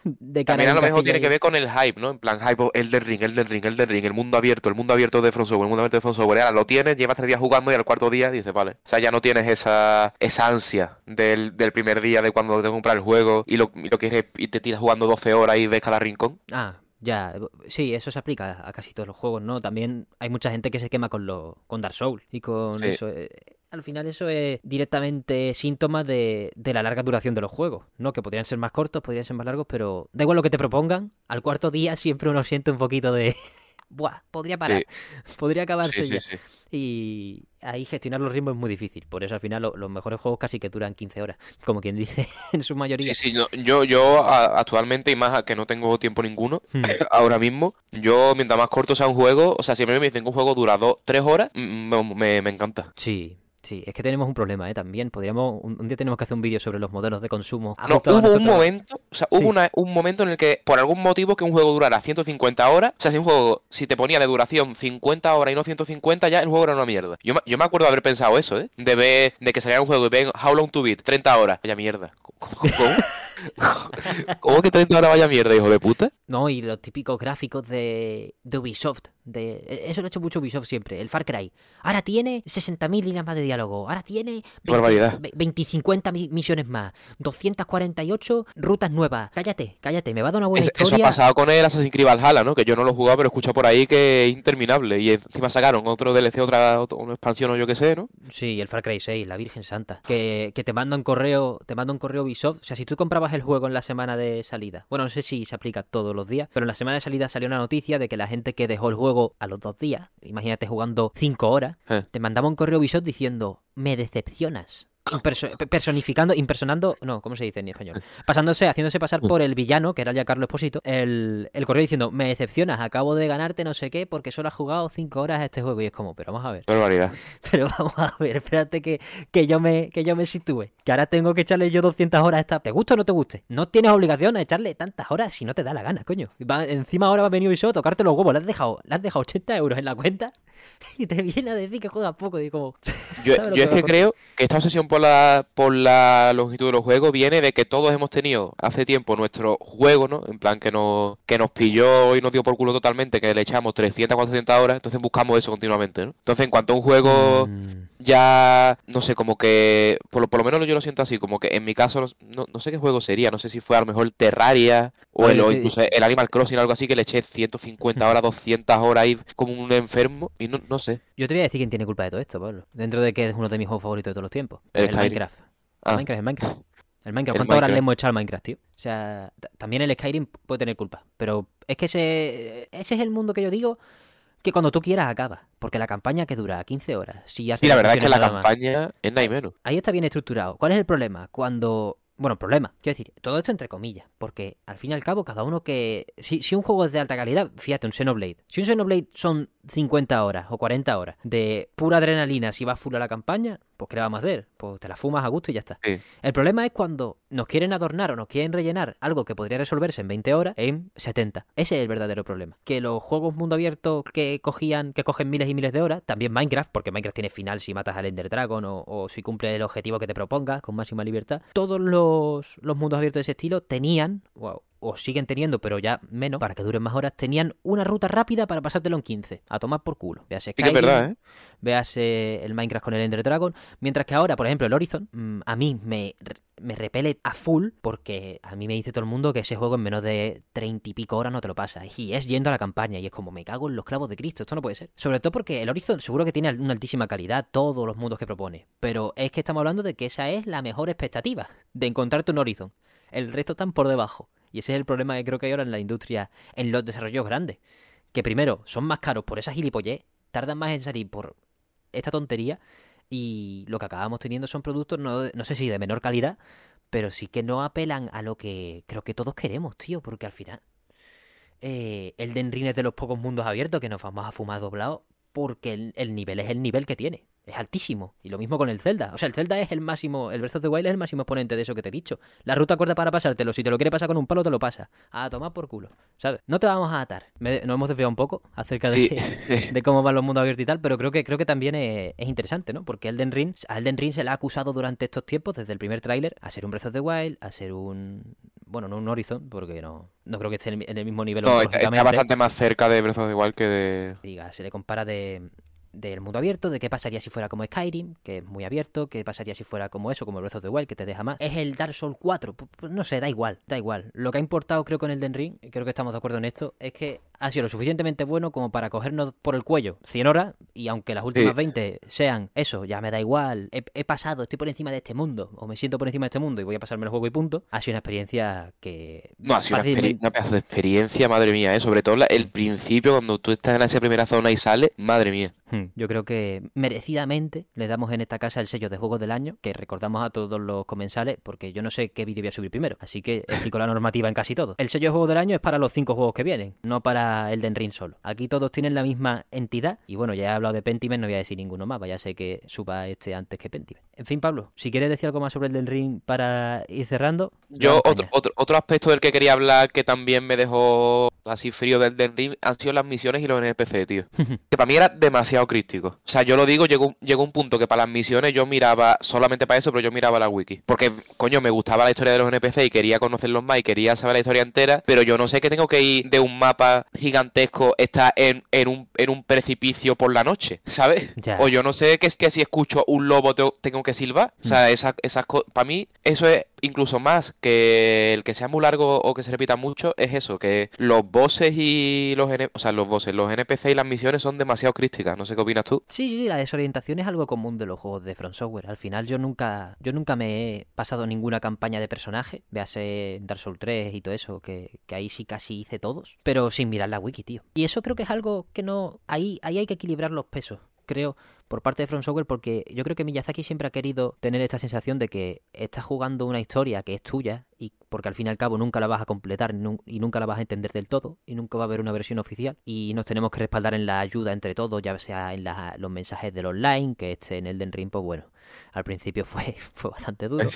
[SPEAKER 1] de cara
[SPEAKER 3] También a lo mejor tiene que ver con el hype, ¿no? En plan, hype, el del ring, el del ring, el del ring, el mundo abierto, el mundo abierto de From Software, el mundo abierto de From Software. Ahora lo tienes, llevas tres días jugando y al cuarto día dices, vale. O sea, ya no tienes esa, esa ansia del, del primer día de cuando te compras el juego y lo, y lo quieres y te tiras jugando 12 horas y ves cada rincón.
[SPEAKER 1] Ah, ya, sí, eso se aplica a casi todos los juegos, ¿no? También hay mucha gente que se quema con lo, con Dark Souls y con
[SPEAKER 3] Sí.
[SPEAKER 1] eso. Al final eso es directamente síntoma de, de la larga duración de los juegos, ¿no? Que podrían ser más cortos, podrían ser más largos, pero da igual lo que te propongan, al cuarto día siempre uno siente un poquito de... Buah, podría parar, podría acabarse
[SPEAKER 3] Sí, sí,
[SPEAKER 1] ya.
[SPEAKER 3] sí.
[SPEAKER 1] Y ahí gestionar los ritmos es muy difícil, por eso al final lo- los mejores juegos casi que duran 15 horas, como quien dice en su mayoría.
[SPEAKER 3] Sí, sí, no, yo, yo a- actualmente, y más a que no tengo tiempo ninguno,
[SPEAKER 1] Hmm.
[SPEAKER 3] ahora mismo, yo mientras más corto sea un juego, o sea, siempre me dicen que un juego dura dos, tres horas, me, me- me encanta.
[SPEAKER 1] Sí, sí, es que tenemos un problema, ¿eh? También podríamos, un, un día tenemos que hacer un vídeo sobre los modelos de consumo.
[SPEAKER 3] No, hubo un momento, o sea,
[SPEAKER 1] Sí.
[SPEAKER 3] hubo una- un momento en el que, por algún motivo, que un juego durara 150 horas, o sea, si un juego, si te ponía de duración 50 horas y no 150, ya el juego era una mierda. Yo, me- yo me acuerdo de haber pensado eso, ¿eh? De ver, de que saliera un juego y ven How Long to Beat, 30 horas. Vaya mierda. ¿Cómo? ¿Cómo, ¿Cómo que 30 horas vaya mierda, hijo de puta?
[SPEAKER 1] No, y los típicos gráficos de, de Ubisoft. De, e- eso lo ha hecho mucho Ubisoft siempre. El Far Cry. Ahora tiene 60.000 líneas más de diálogo. Ahora tiene
[SPEAKER 3] Qué barbaridad.
[SPEAKER 1] 20, 50 mi- misiones más. 248 rutas nuevas. Cállate, cállate. Me va a dar una buena
[SPEAKER 3] Eso, eso ha
[SPEAKER 1] historia.
[SPEAKER 3] pasado con el Assassin's Creed Valhalla, ¿no? Que yo no lo he jugado, pero he escuchado por ahí que es interminable. Y encima sacaron otro DLC, otra, otra una expansión o yo qué sé, ¿no?
[SPEAKER 1] Sí, el Far Cry 6, la Virgen Santa. Que, que te manda un correo, te manda un correo Ubisoft. O sea, si tú comprabas el juego en la semana de salida. Bueno, no sé si se aplica todos los días, pero en la semana de salida salió una noticia de que la gente que dejó el juego a los dos días, imagínate jugando cinco horas,
[SPEAKER 3] Eh.
[SPEAKER 1] te mandaba un correo Ubisoft diciendo, me decepcionas. Imperso- personificando, impersonando, no, ¿cómo se dice en español? Pasándose, haciéndose pasar por el villano, que era ya Carlos Esposito, el, el correo diciendo, me decepcionas, acabo de ganarte no sé qué, porque solo has jugado cinco horas a este juego. Y es como, pero vamos a ver.
[SPEAKER 3] Barbaridad.
[SPEAKER 1] Pero vamos a ver, espérate que, que yo me que yo me sitúe. Que ahora tengo que echarle yo 200 horas a esta. ¿Te gusta o no te guste? No tienes obligación a echarle tantas horas si no te da la gana, coño. Va- encima ahora va a venir Ubisoft a tocarte los huevos. Le has dejado, le has dejado 80 euros en la cuenta y te viene a decir que juegas poco. Y como,
[SPEAKER 3] Yo,
[SPEAKER 1] ¿sabes lo
[SPEAKER 3] yo es que creo que esta obsesión por la, por la longitud de los juegos viene de que todos hemos tenido hace tiempo nuestro juego, ¿no? En plan que nos, que nos pilló y nos dio por culo totalmente, que le echamos 300, 400 horas, entonces buscamos eso continuamente, ¿no? Entonces en cuanto a un juego
[SPEAKER 1] Mm,
[SPEAKER 3] ya, no sé, como que, por lo, por lo menos yo lo siento así, como que en mi caso, no, no- sé qué juego sería, no sé si fue a lo mejor Terraria o, el, o incluso el Animal Crossing, algo así, que le eché 150 horas, 200 horas ahí como un enfermo, y no, no sé.
[SPEAKER 1] Yo te voy a decir quién tiene culpa de todo esto, Pablo. Dentro de que es uno de mis juegos favoritos de todos los tiempos.
[SPEAKER 3] El.
[SPEAKER 1] Minecraft.
[SPEAKER 3] Ah.
[SPEAKER 1] El Minecraft, el Minecraft. El Minecraft. ¿Cuántas horas le hemos echado al Minecraft, tío? O sea, también el Skyrim puede tener culpa. Pero es que ese, ese es el mundo que yo digo que cuando tú quieras acaba. Porque la campaña que dura 15 horas. Si
[SPEAKER 3] Sí, la verdad es que la
[SPEAKER 1] más,
[SPEAKER 3] campaña es nada y menos.
[SPEAKER 1] Ahí está bien estructurado. ¿Cuál es el problema? Cuando... Bueno, problema. Quiero decir, todo esto entre comillas. Porque al fin y al cabo, cada uno que... Si, si un juego es de alta calidad, fíjate, un Xenoblade. Si un Xenoblade son 50 horas o 40 horas de pura adrenalina si vas full a la campaña, pues ¿qué le vamos a hacer? Pues te la fumas a gusto y ya está.
[SPEAKER 3] Sí.
[SPEAKER 1] El problema es cuando nos quieren adornar o nos quieren rellenar algo que podría resolverse en 20 horas en 70. Ese es el verdadero problema. Que los juegos mundo abierto que cogían, que cogen miles y miles de horas, también Minecraft, porque Minecraft tiene final si matas al Ender Dragon o, o si cumple el objetivo que te propongas con máxima libertad. Todos los, los mundos abiertos de ese estilo tenían, wow, o siguen teniendo, pero ya menos, para que duren más horas, tenían una ruta rápida para pasártelo en 15. A tomar por culo. Veas
[SPEAKER 3] Sí es verdad, ¿eh?
[SPEAKER 1] veas el Minecraft con el Ender Dragon. Mientras que ahora, por ejemplo, el Horizon, mm, a mí me, me repele a full porque a mí me dice todo el mundo que ese juego en menos de treinta y pico horas no te lo pasa. Y es yendo a la campaña y es como me cago en los clavos de Cristo. Esto no puede ser. Sobre todo porque el Horizon seguro que tiene una altísima calidad, todos los mundos que propone. Pero es que estamos hablando de que esa es la mejor expectativa de encontrarte un Horizon. El resto están por debajo. Y ese es el problema que creo que hay ahora en la industria, en los desarrollos grandes. Que primero son más caros por esa gilipollez, tardan más en salir por esta tontería y lo que acabamos teniendo son productos, no, no sé si de menor calidad, pero sí que no apelan a lo que creo que todos queremos, tío, porque al final eh, el de Ring es de los pocos mundos abiertos que nos vamos a fumar doblado porque el, el nivel es el nivel que tiene. Es altísimo. Y lo mismo con el Zelda. O sea, el Zelda es el máximo. El Breath of the Wild es el máximo exponente de eso que te he dicho. La ruta corta para pasártelo. Si te lo quiere pasar con un palo, te lo pasa. A tomar por culo. ¿Sabes? No te vamos a atar. Me- nos hemos desviado un poco acerca de,
[SPEAKER 3] Sí.
[SPEAKER 1] de cómo van los mundos abiertos y tal. Pero creo que, creo que también es, es interesante, ¿no? Porque Elden Ring, a Elden Ring se le ha acusado durante estos tiempos, desde el primer tráiler, a ser un Breath of the Wild, a ser un. Bueno, no un Horizon, porque no, no creo que esté en el- mismo nivel.
[SPEAKER 3] No, está, bastante más cerca de Breath of the Wild que de.
[SPEAKER 1] diga, se le compara de del mundo abierto, de qué pasaría si fuera como Skyrim, que es muy abierto, qué pasaría si fuera como eso, como Breath of the Wild, que te deja más. Es el Dark Souls 4, pues, pues no sé, da igual, da igual. Lo que ha importado creo con el Den Ring, y creo que estamos de acuerdo en esto, es que ha sido lo suficientemente bueno como para cogernos por el cuello 100 horas, y aunque las últimas
[SPEAKER 3] Sí.
[SPEAKER 1] 20 sean eso, ya me da igual, he, he pasado, estoy por encima de este mundo, o me siento por encima de este mundo y voy a pasarme el juego y punto, ha sido una experiencia que...
[SPEAKER 3] No, ha sido una,
[SPEAKER 1] fácilmente-
[SPEAKER 3] experi- una pedazo de experiencia, madre mía, ¿eh? Sobre todo la- el principio, cuando tú estás en esa primera zona y sales, madre mía.
[SPEAKER 1] Hmm, Yo creo que merecidamente le damos en esta casa el sello de juegos del año, que recordamos a todos los comensales, porque yo no sé qué vídeo voy a subir primero, así que explico la normativa en casi todo. El sello de juegos del año es para los cinco juegos que vienen, no para Elden Ring solo. Aquí todos tienen la misma entidad, y bueno, ya he hablado de Pentiment, no voy a decir ninguno más, vaya sé que suba este antes que Pentiment. En fin, Pablo, si quieres decir algo más sobre Elden Ring para ir cerrando.
[SPEAKER 3] Yo, otro, otro, otro aspecto del que quería hablar que también me dejó así frío del Elden Ring han sido las misiones y los NPC, tío. que para mí era demasiado crítico. O sea, yo lo digo, llegó, un- llegó un punto que para las misiones yo miraba, solamente para eso, pero yo miraba la wiki. Porque, coño, me gustaba la historia de los NPC y quería conocerlos más y quería saber la historia entera, pero yo no sé que tengo que ir de un mapa gigantesco, está en, en, un, en un precipicio por la noche, ¿sabes?
[SPEAKER 1] Ya.
[SPEAKER 3] O yo no sé que es que si escucho un lobo te- tengo que silbar. O sea, esas, esas cosas, para mí eso es incluso más que el que sea muy largo o que se repita mucho, es eso, que los bosses y los, o sea, los bosses, los NPC y las misiones son demasiado críticas. No sé qué opinas tú.
[SPEAKER 1] Sí, sí, la desorientación es algo común de los juegos de From Software. Al final yo nunca, yo nunca me he pasado ninguna campaña de personaje, véase Dark Souls 3 y todo eso, que, que ahí sí casi hice todos, pero sin mirar la wiki, tío. Y eso creo que es algo que no, ahí, ahí hay que equilibrar los pesos. Creo, por parte de From Software, porque yo creo que Miyazaki siempre ha querido tener esta sensación de que estás jugando una historia que es tuya y porque al fin y al cabo nunca la vas a completar y nunca la vas a entender del todo y nunca va a haber una versión oficial. Y nos tenemos que respaldar en la ayuda entre todos, ya sea en los mensajes del online, que este en Elden Ring, pues bueno, al principio fue, fue bastante duro.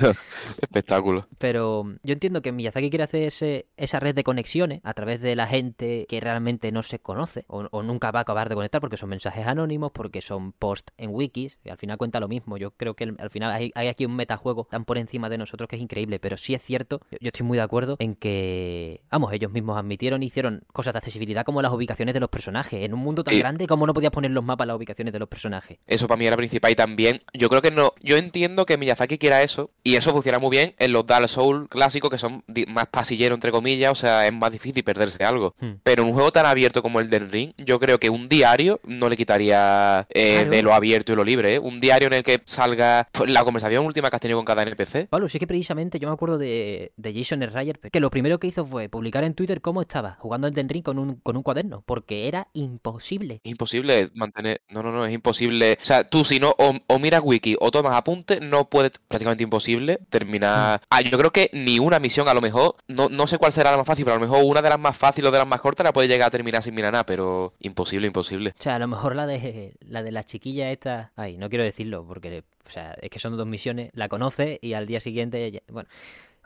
[SPEAKER 3] Espectáculo.
[SPEAKER 1] Pero yo entiendo que Miyazaki quiere hacer ese- esa red de conexiones a través de la gente que realmente no se conoce o, o nunca va a acabar de conectar porque son mensajes anónimos, porque son posts en wikis, y al final cuenta lo mismo. Yo creo que al final hay, hay aquí un metajuego tan por encima de nosotros que es increíble, pero sí es cierto, yo, yo estoy muy de acuerdo en que, vamos, ellos mismos admitieron y hicieron cosas de accesibilidad como las ubicaciones de los personajes. En un mundo tan
[SPEAKER 3] Sí.
[SPEAKER 1] grande, ¿cómo no podías poner los mapas las ubicaciones de los personajes?
[SPEAKER 3] Eso para mí era principal y también yo creo que no, yo entiendo que Miyazaki quiera eso y eso funciona muy bien en los Dark Souls clásicos que son más pasilleros entre comillas, o sea, es más difícil perderse algo.
[SPEAKER 1] Hmm.
[SPEAKER 3] Pero en un juego tan abierto como el del Ring, yo creo que un diario no le quitaría eh,
[SPEAKER 1] Claro.
[SPEAKER 3] de lo abierto y lo libre, ¿eh? Un diario en el que salga pues, la conversación última que has tenido con cada NPC.
[SPEAKER 1] Pablo, sí que precisamente yo me acuerdo de, de Jason Schreier, que lo primero que hizo fue publicar en Twitter cómo estaba jugando el Den Ring con un, con un cuaderno, porque era imposible.
[SPEAKER 3] Imposible mantener. No, no, no, es imposible. O sea, tú si no, o, o miras wiki o tomas apuntes, no puedes. Prácticamente imposible terminar. Ah, yo creo que ni una misión, a lo mejor. No, no sé cuál será la más fácil, pero a lo mejor una de las más fáciles o de las más cortas la puede llegar a terminar sin mirar nada, pero imposible, imposible.
[SPEAKER 1] O sea, a lo mejor la de la de la chiquilla esta, ay, no quiero decirlo porque o sea, es que son dos misiones, la conoce y al día siguiente, bueno,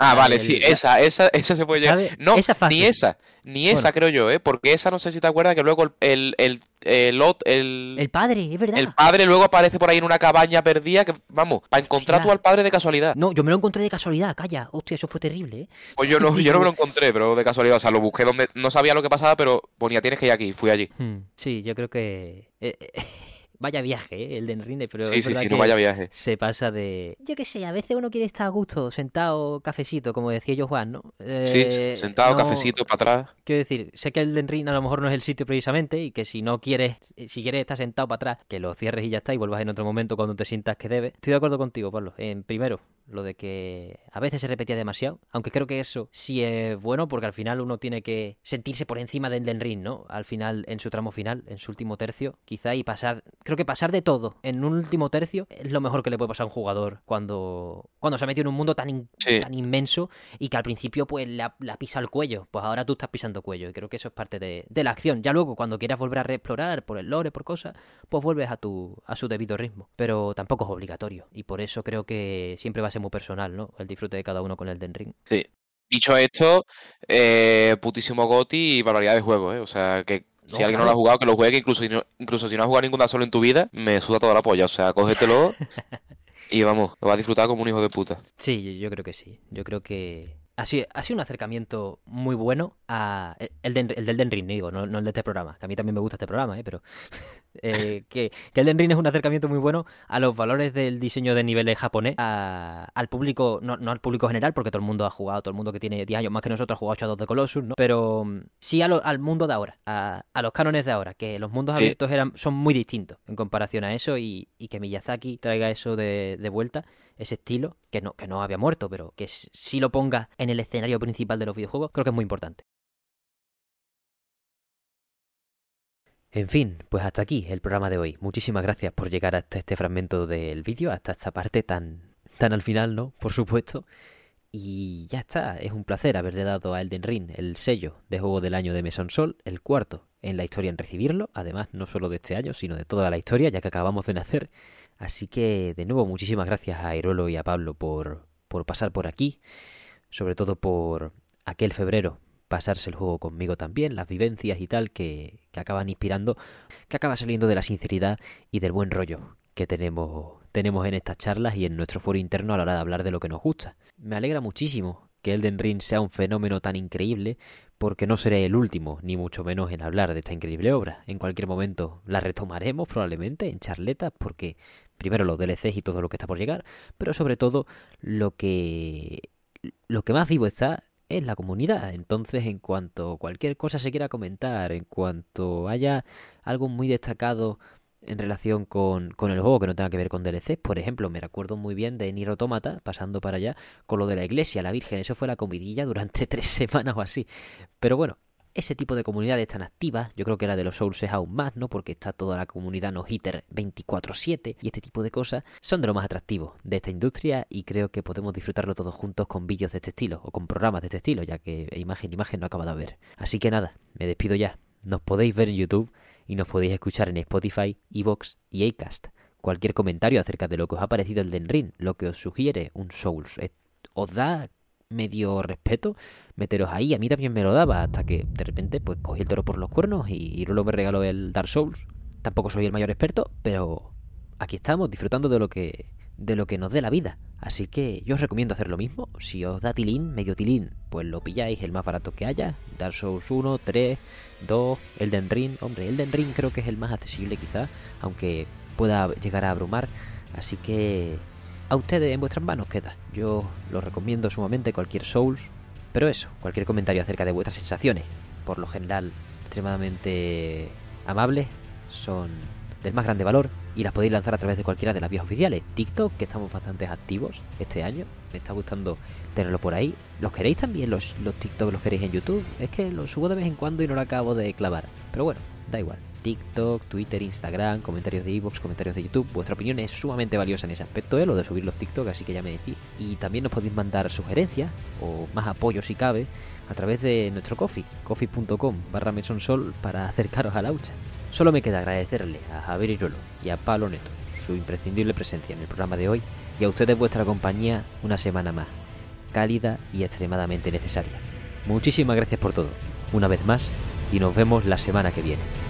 [SPEAKER 3] Ah, vale, sí, esa, esa, esa se puede llegar.
[SPEAKER 1] ¿Sabe?
[SPEAKER 3] No,
[SPEAKER 1] Esa es fácil.
[SPEAKER 3] ni esa, ni esa creo yo, ¿eh? Porque esa no sé si te acuerdas que luego el, el, el, el, el-
[SPEAKER 1] padre, es verdad.
[SPEAKER 3] el padre luego aparece por ahí en una cabaña perdida que, vamos, para encontrar tú al padre de casualidad.
[SPEAKER 1] No, yo me lo encontré de casualidad, calla. Hostia, eso fue terrible, ¿eh?
[SPEAKER 3] Pues yo no, yo no me lo encontré, pero de casualidad. O sea, lo busqué donde no sabía lo que pasaba, pero ponía tienes que ir aquí. Fui allí.
[SPEAKER 1] Hmm, Sí, yo creo que eh, eh, vaya viaje, ¿eh? el de pero
[SPEAKER 3] Sí,
[SPEAKER 1] es
[SPEAKER 3] sí, sí, no vaya viaje.
[SPEAKER 1] se pasa de... Yo qué sé, a veces uno quiere estar a gusto, sentado, cafecito, como decía yo Juan, ¿no?
[SPEAKER 3] Sí,
[SPEAKER 1] Eh,
[SPEAKER 3] sentado,
[SPEAKER 1] no-
[SPEAKER 3] cafecito para atrás.
[SPEAKER 1] Quiero decir, sé que el Den Ring a lo mejor no es el sitio precisamente y que si no quieres, si quieres estar sentado para atrás, que lo cierres y ya está y vuelvas en otro momento cuando te sientas que debe. Estoy de acuerdo contigo, Pablo. En primero, lo de que a veces se repetía demasiado, aunque creo que eso sí es bueno porque al final uno tiene que sentirse por encima del Elden Ring, ¿no? Al final, en su tramo final, en su último tercio, quizá y pasar, creo que pasar de todo en un último tercio es lo mejor que le puede pasar a un jugador cuando, cuando se ha metido en un mundo tan, tan inmenso y que al principio pues la, pisa el cuello, pues ahora tú estás pisando cuello y creo que eso es parte de, de la acción. Ya luego cuando quieras volver a reexplorar por el lore, por cosas, pues vuelves a tu a su debido ritmo, pero tampoco es obligatorio y por eso creo que siempre va a ser muy personal, ¿no? El disfrute de cada uno con el Den Ring.
[SPEAKER 3] Sí. Dicho esto, eh, putísimo Goti y barbaridad de juego, ¿eh? O sea, que si alguien no lo ha jugado, que lo juegue, incluso si no, incluso si no has jugado ninguna solo en tu vida, me suda toda la polla. O sea, cógetelo y vamos, lo vas a disfrutar como un hijo de puta.
[SPEAKER 1] Sí, yo creo que sí. Yo creo que ha sido, ha sido un acercamiento muy bueno a el, el del Den Ring, digo, no, el de este programa, que a mí también me gusta este programa, ¿eh? pero eh, que, que, el Den Ring es un acercamiento muy bueno a los valores del diseño de niveles japonés, al público, no, al público general, porque todo el mundo ha jugado, todo el mundo que tiene 10 años más que nosotros ha jugado 8 a 2 de Colossus, ¿no? pero mm, sí al mundo de ahora, a, los cánones de ahora, que los mundos abiertos eran, son muy distintos en comparación a eso y, que Miyazaki traiga eso de, de vuelta ese estilo, que no, que no había muerto, pero que si lo ponga en el escenario principal de los videojuegos, creo que es muy importante. En fin, pues hasta aquí el programa de hoy. Muchísimas gracias por llegar hasta este fragmento del vídeo, hasta esta parte tan, tan al final, ¿no? Por supuesto. Y ya está, es un placer haberle dado a Elden Ring el sello de juego del año de Meson Sol, el cuarto en la historia en recibirlo, además no solo de este año, sino de toda la historia, ya que acabamos de nacer. Así que, de nuevo, muchísimas gracias a Airolo y a Pablo por, por pasar por aquí, sobre todo por aquel febrero pasarse el juego conmigo también, las vivencias y tal que, que acaban inspirando, que acaba saliendo de la sinceridad y del buen rollo que tenemos, tenemos en estas charlas y en nuestro foro interno a la hora de hablar de lo que nos gusta. Me alegra muchísimo que Elden Ring sea un fenómeno tan increíble, porque no seré el último, ni mucho menos en hablar de esta increíble obra. En cualquier momento la retomaremos probablemente en charletas, porque primero los DLCs y todo lo que está por llegar, pero sobre todo lo que lo que más vivo está es la comunidad. Entonces, en cuanto cualquier cosa se quiera comentar, en cuanto haya algo muy destacado en relación con, con, el juego que no tenga que ver con DLCs. Por ejemplo, me recuerdo muy bien de Nier Automata, pasando para allá, con lo de la iglesia, la Virgen. Eso fue la comidilla durante tres semanas o así. Pero bueno, ese tipo de comunidades tan activas, yo creo que la de los Souls es aún más, ¿no? Porque está toda la comunidad no hitter 24-7 y este tipo de cosas son de lo más atractivos de esta industria y creo que podemos disfrutarlo todos juntos con vídeos de este estilo o con programas de este estilo, ya que imagen imagen no acaba de ver. Así que nada, me despido ya. Nos podéis ver en YouTube y nos podéis escuchar en Spotify, Evox y Acast. Cualquier comentario acerca de lo que os ha parecido el Den Ring, lo que os sugiere un Souls, eh, os da medio respeto, meteros ahí. A mí también me lo daba hasta que de repente pues cogí el toro por los cuernos y, luego me regaló el Dark Souls. Tampoco soy el mayor experto, pero aquí estamos disfrutando de lo que de lo que nos dé la vida. Así que yo os recomiendo hacer lo mismo. Si os da tilín, medio tilín, pues lo pilláis el más barato que haya. Dark Souls 1, 3, 2, Elden Ring. Hombre, Elden Ring creo que es el más accesible quizá, aunque pueda llegar a abrumar. Así que a ustedes en vuestras manos queda. Yo lo recomiendo sumamente cualquier Souls. Pero eso, cualquier comentario acerca de vuestras sensaciones, por lo general extremadamente amables, son del más grande valor y las podéis lanzar a través de cualquiera de las vías oficiales. TikTok, que estamos bastante activos este año, me está gustando tenerlo por ahí. ¿Los queréis también los, los TikTok? ¿Los queréis en YouTube? Es que los subo de vez en cuando y no lo acabo de clavar. Pero bueno, da igual. TikTok, Twitter, Instagram, comentarios de Evox, comentarios de YouTube. Vuestra opinión es sumamente valiosa en ese aspecto, ¿eh? lo de subir los TikTok, así que ya me decís. Y también nos podéis mandar sugerencias o más apoyo si cabe a través de nuestro coffee, coffee.com barra mesonsol para acercaros a la hucha. Solo me queda agradecerle a Javier Irolo y a Pablo Neto su imprescindible presencia en el programa de hoy y a ustedes vuestra compañía una semana más, cálida y extremadamente necesaria. Muchísimas gracias por todo, una vez más, y nos vemos la semana que viene.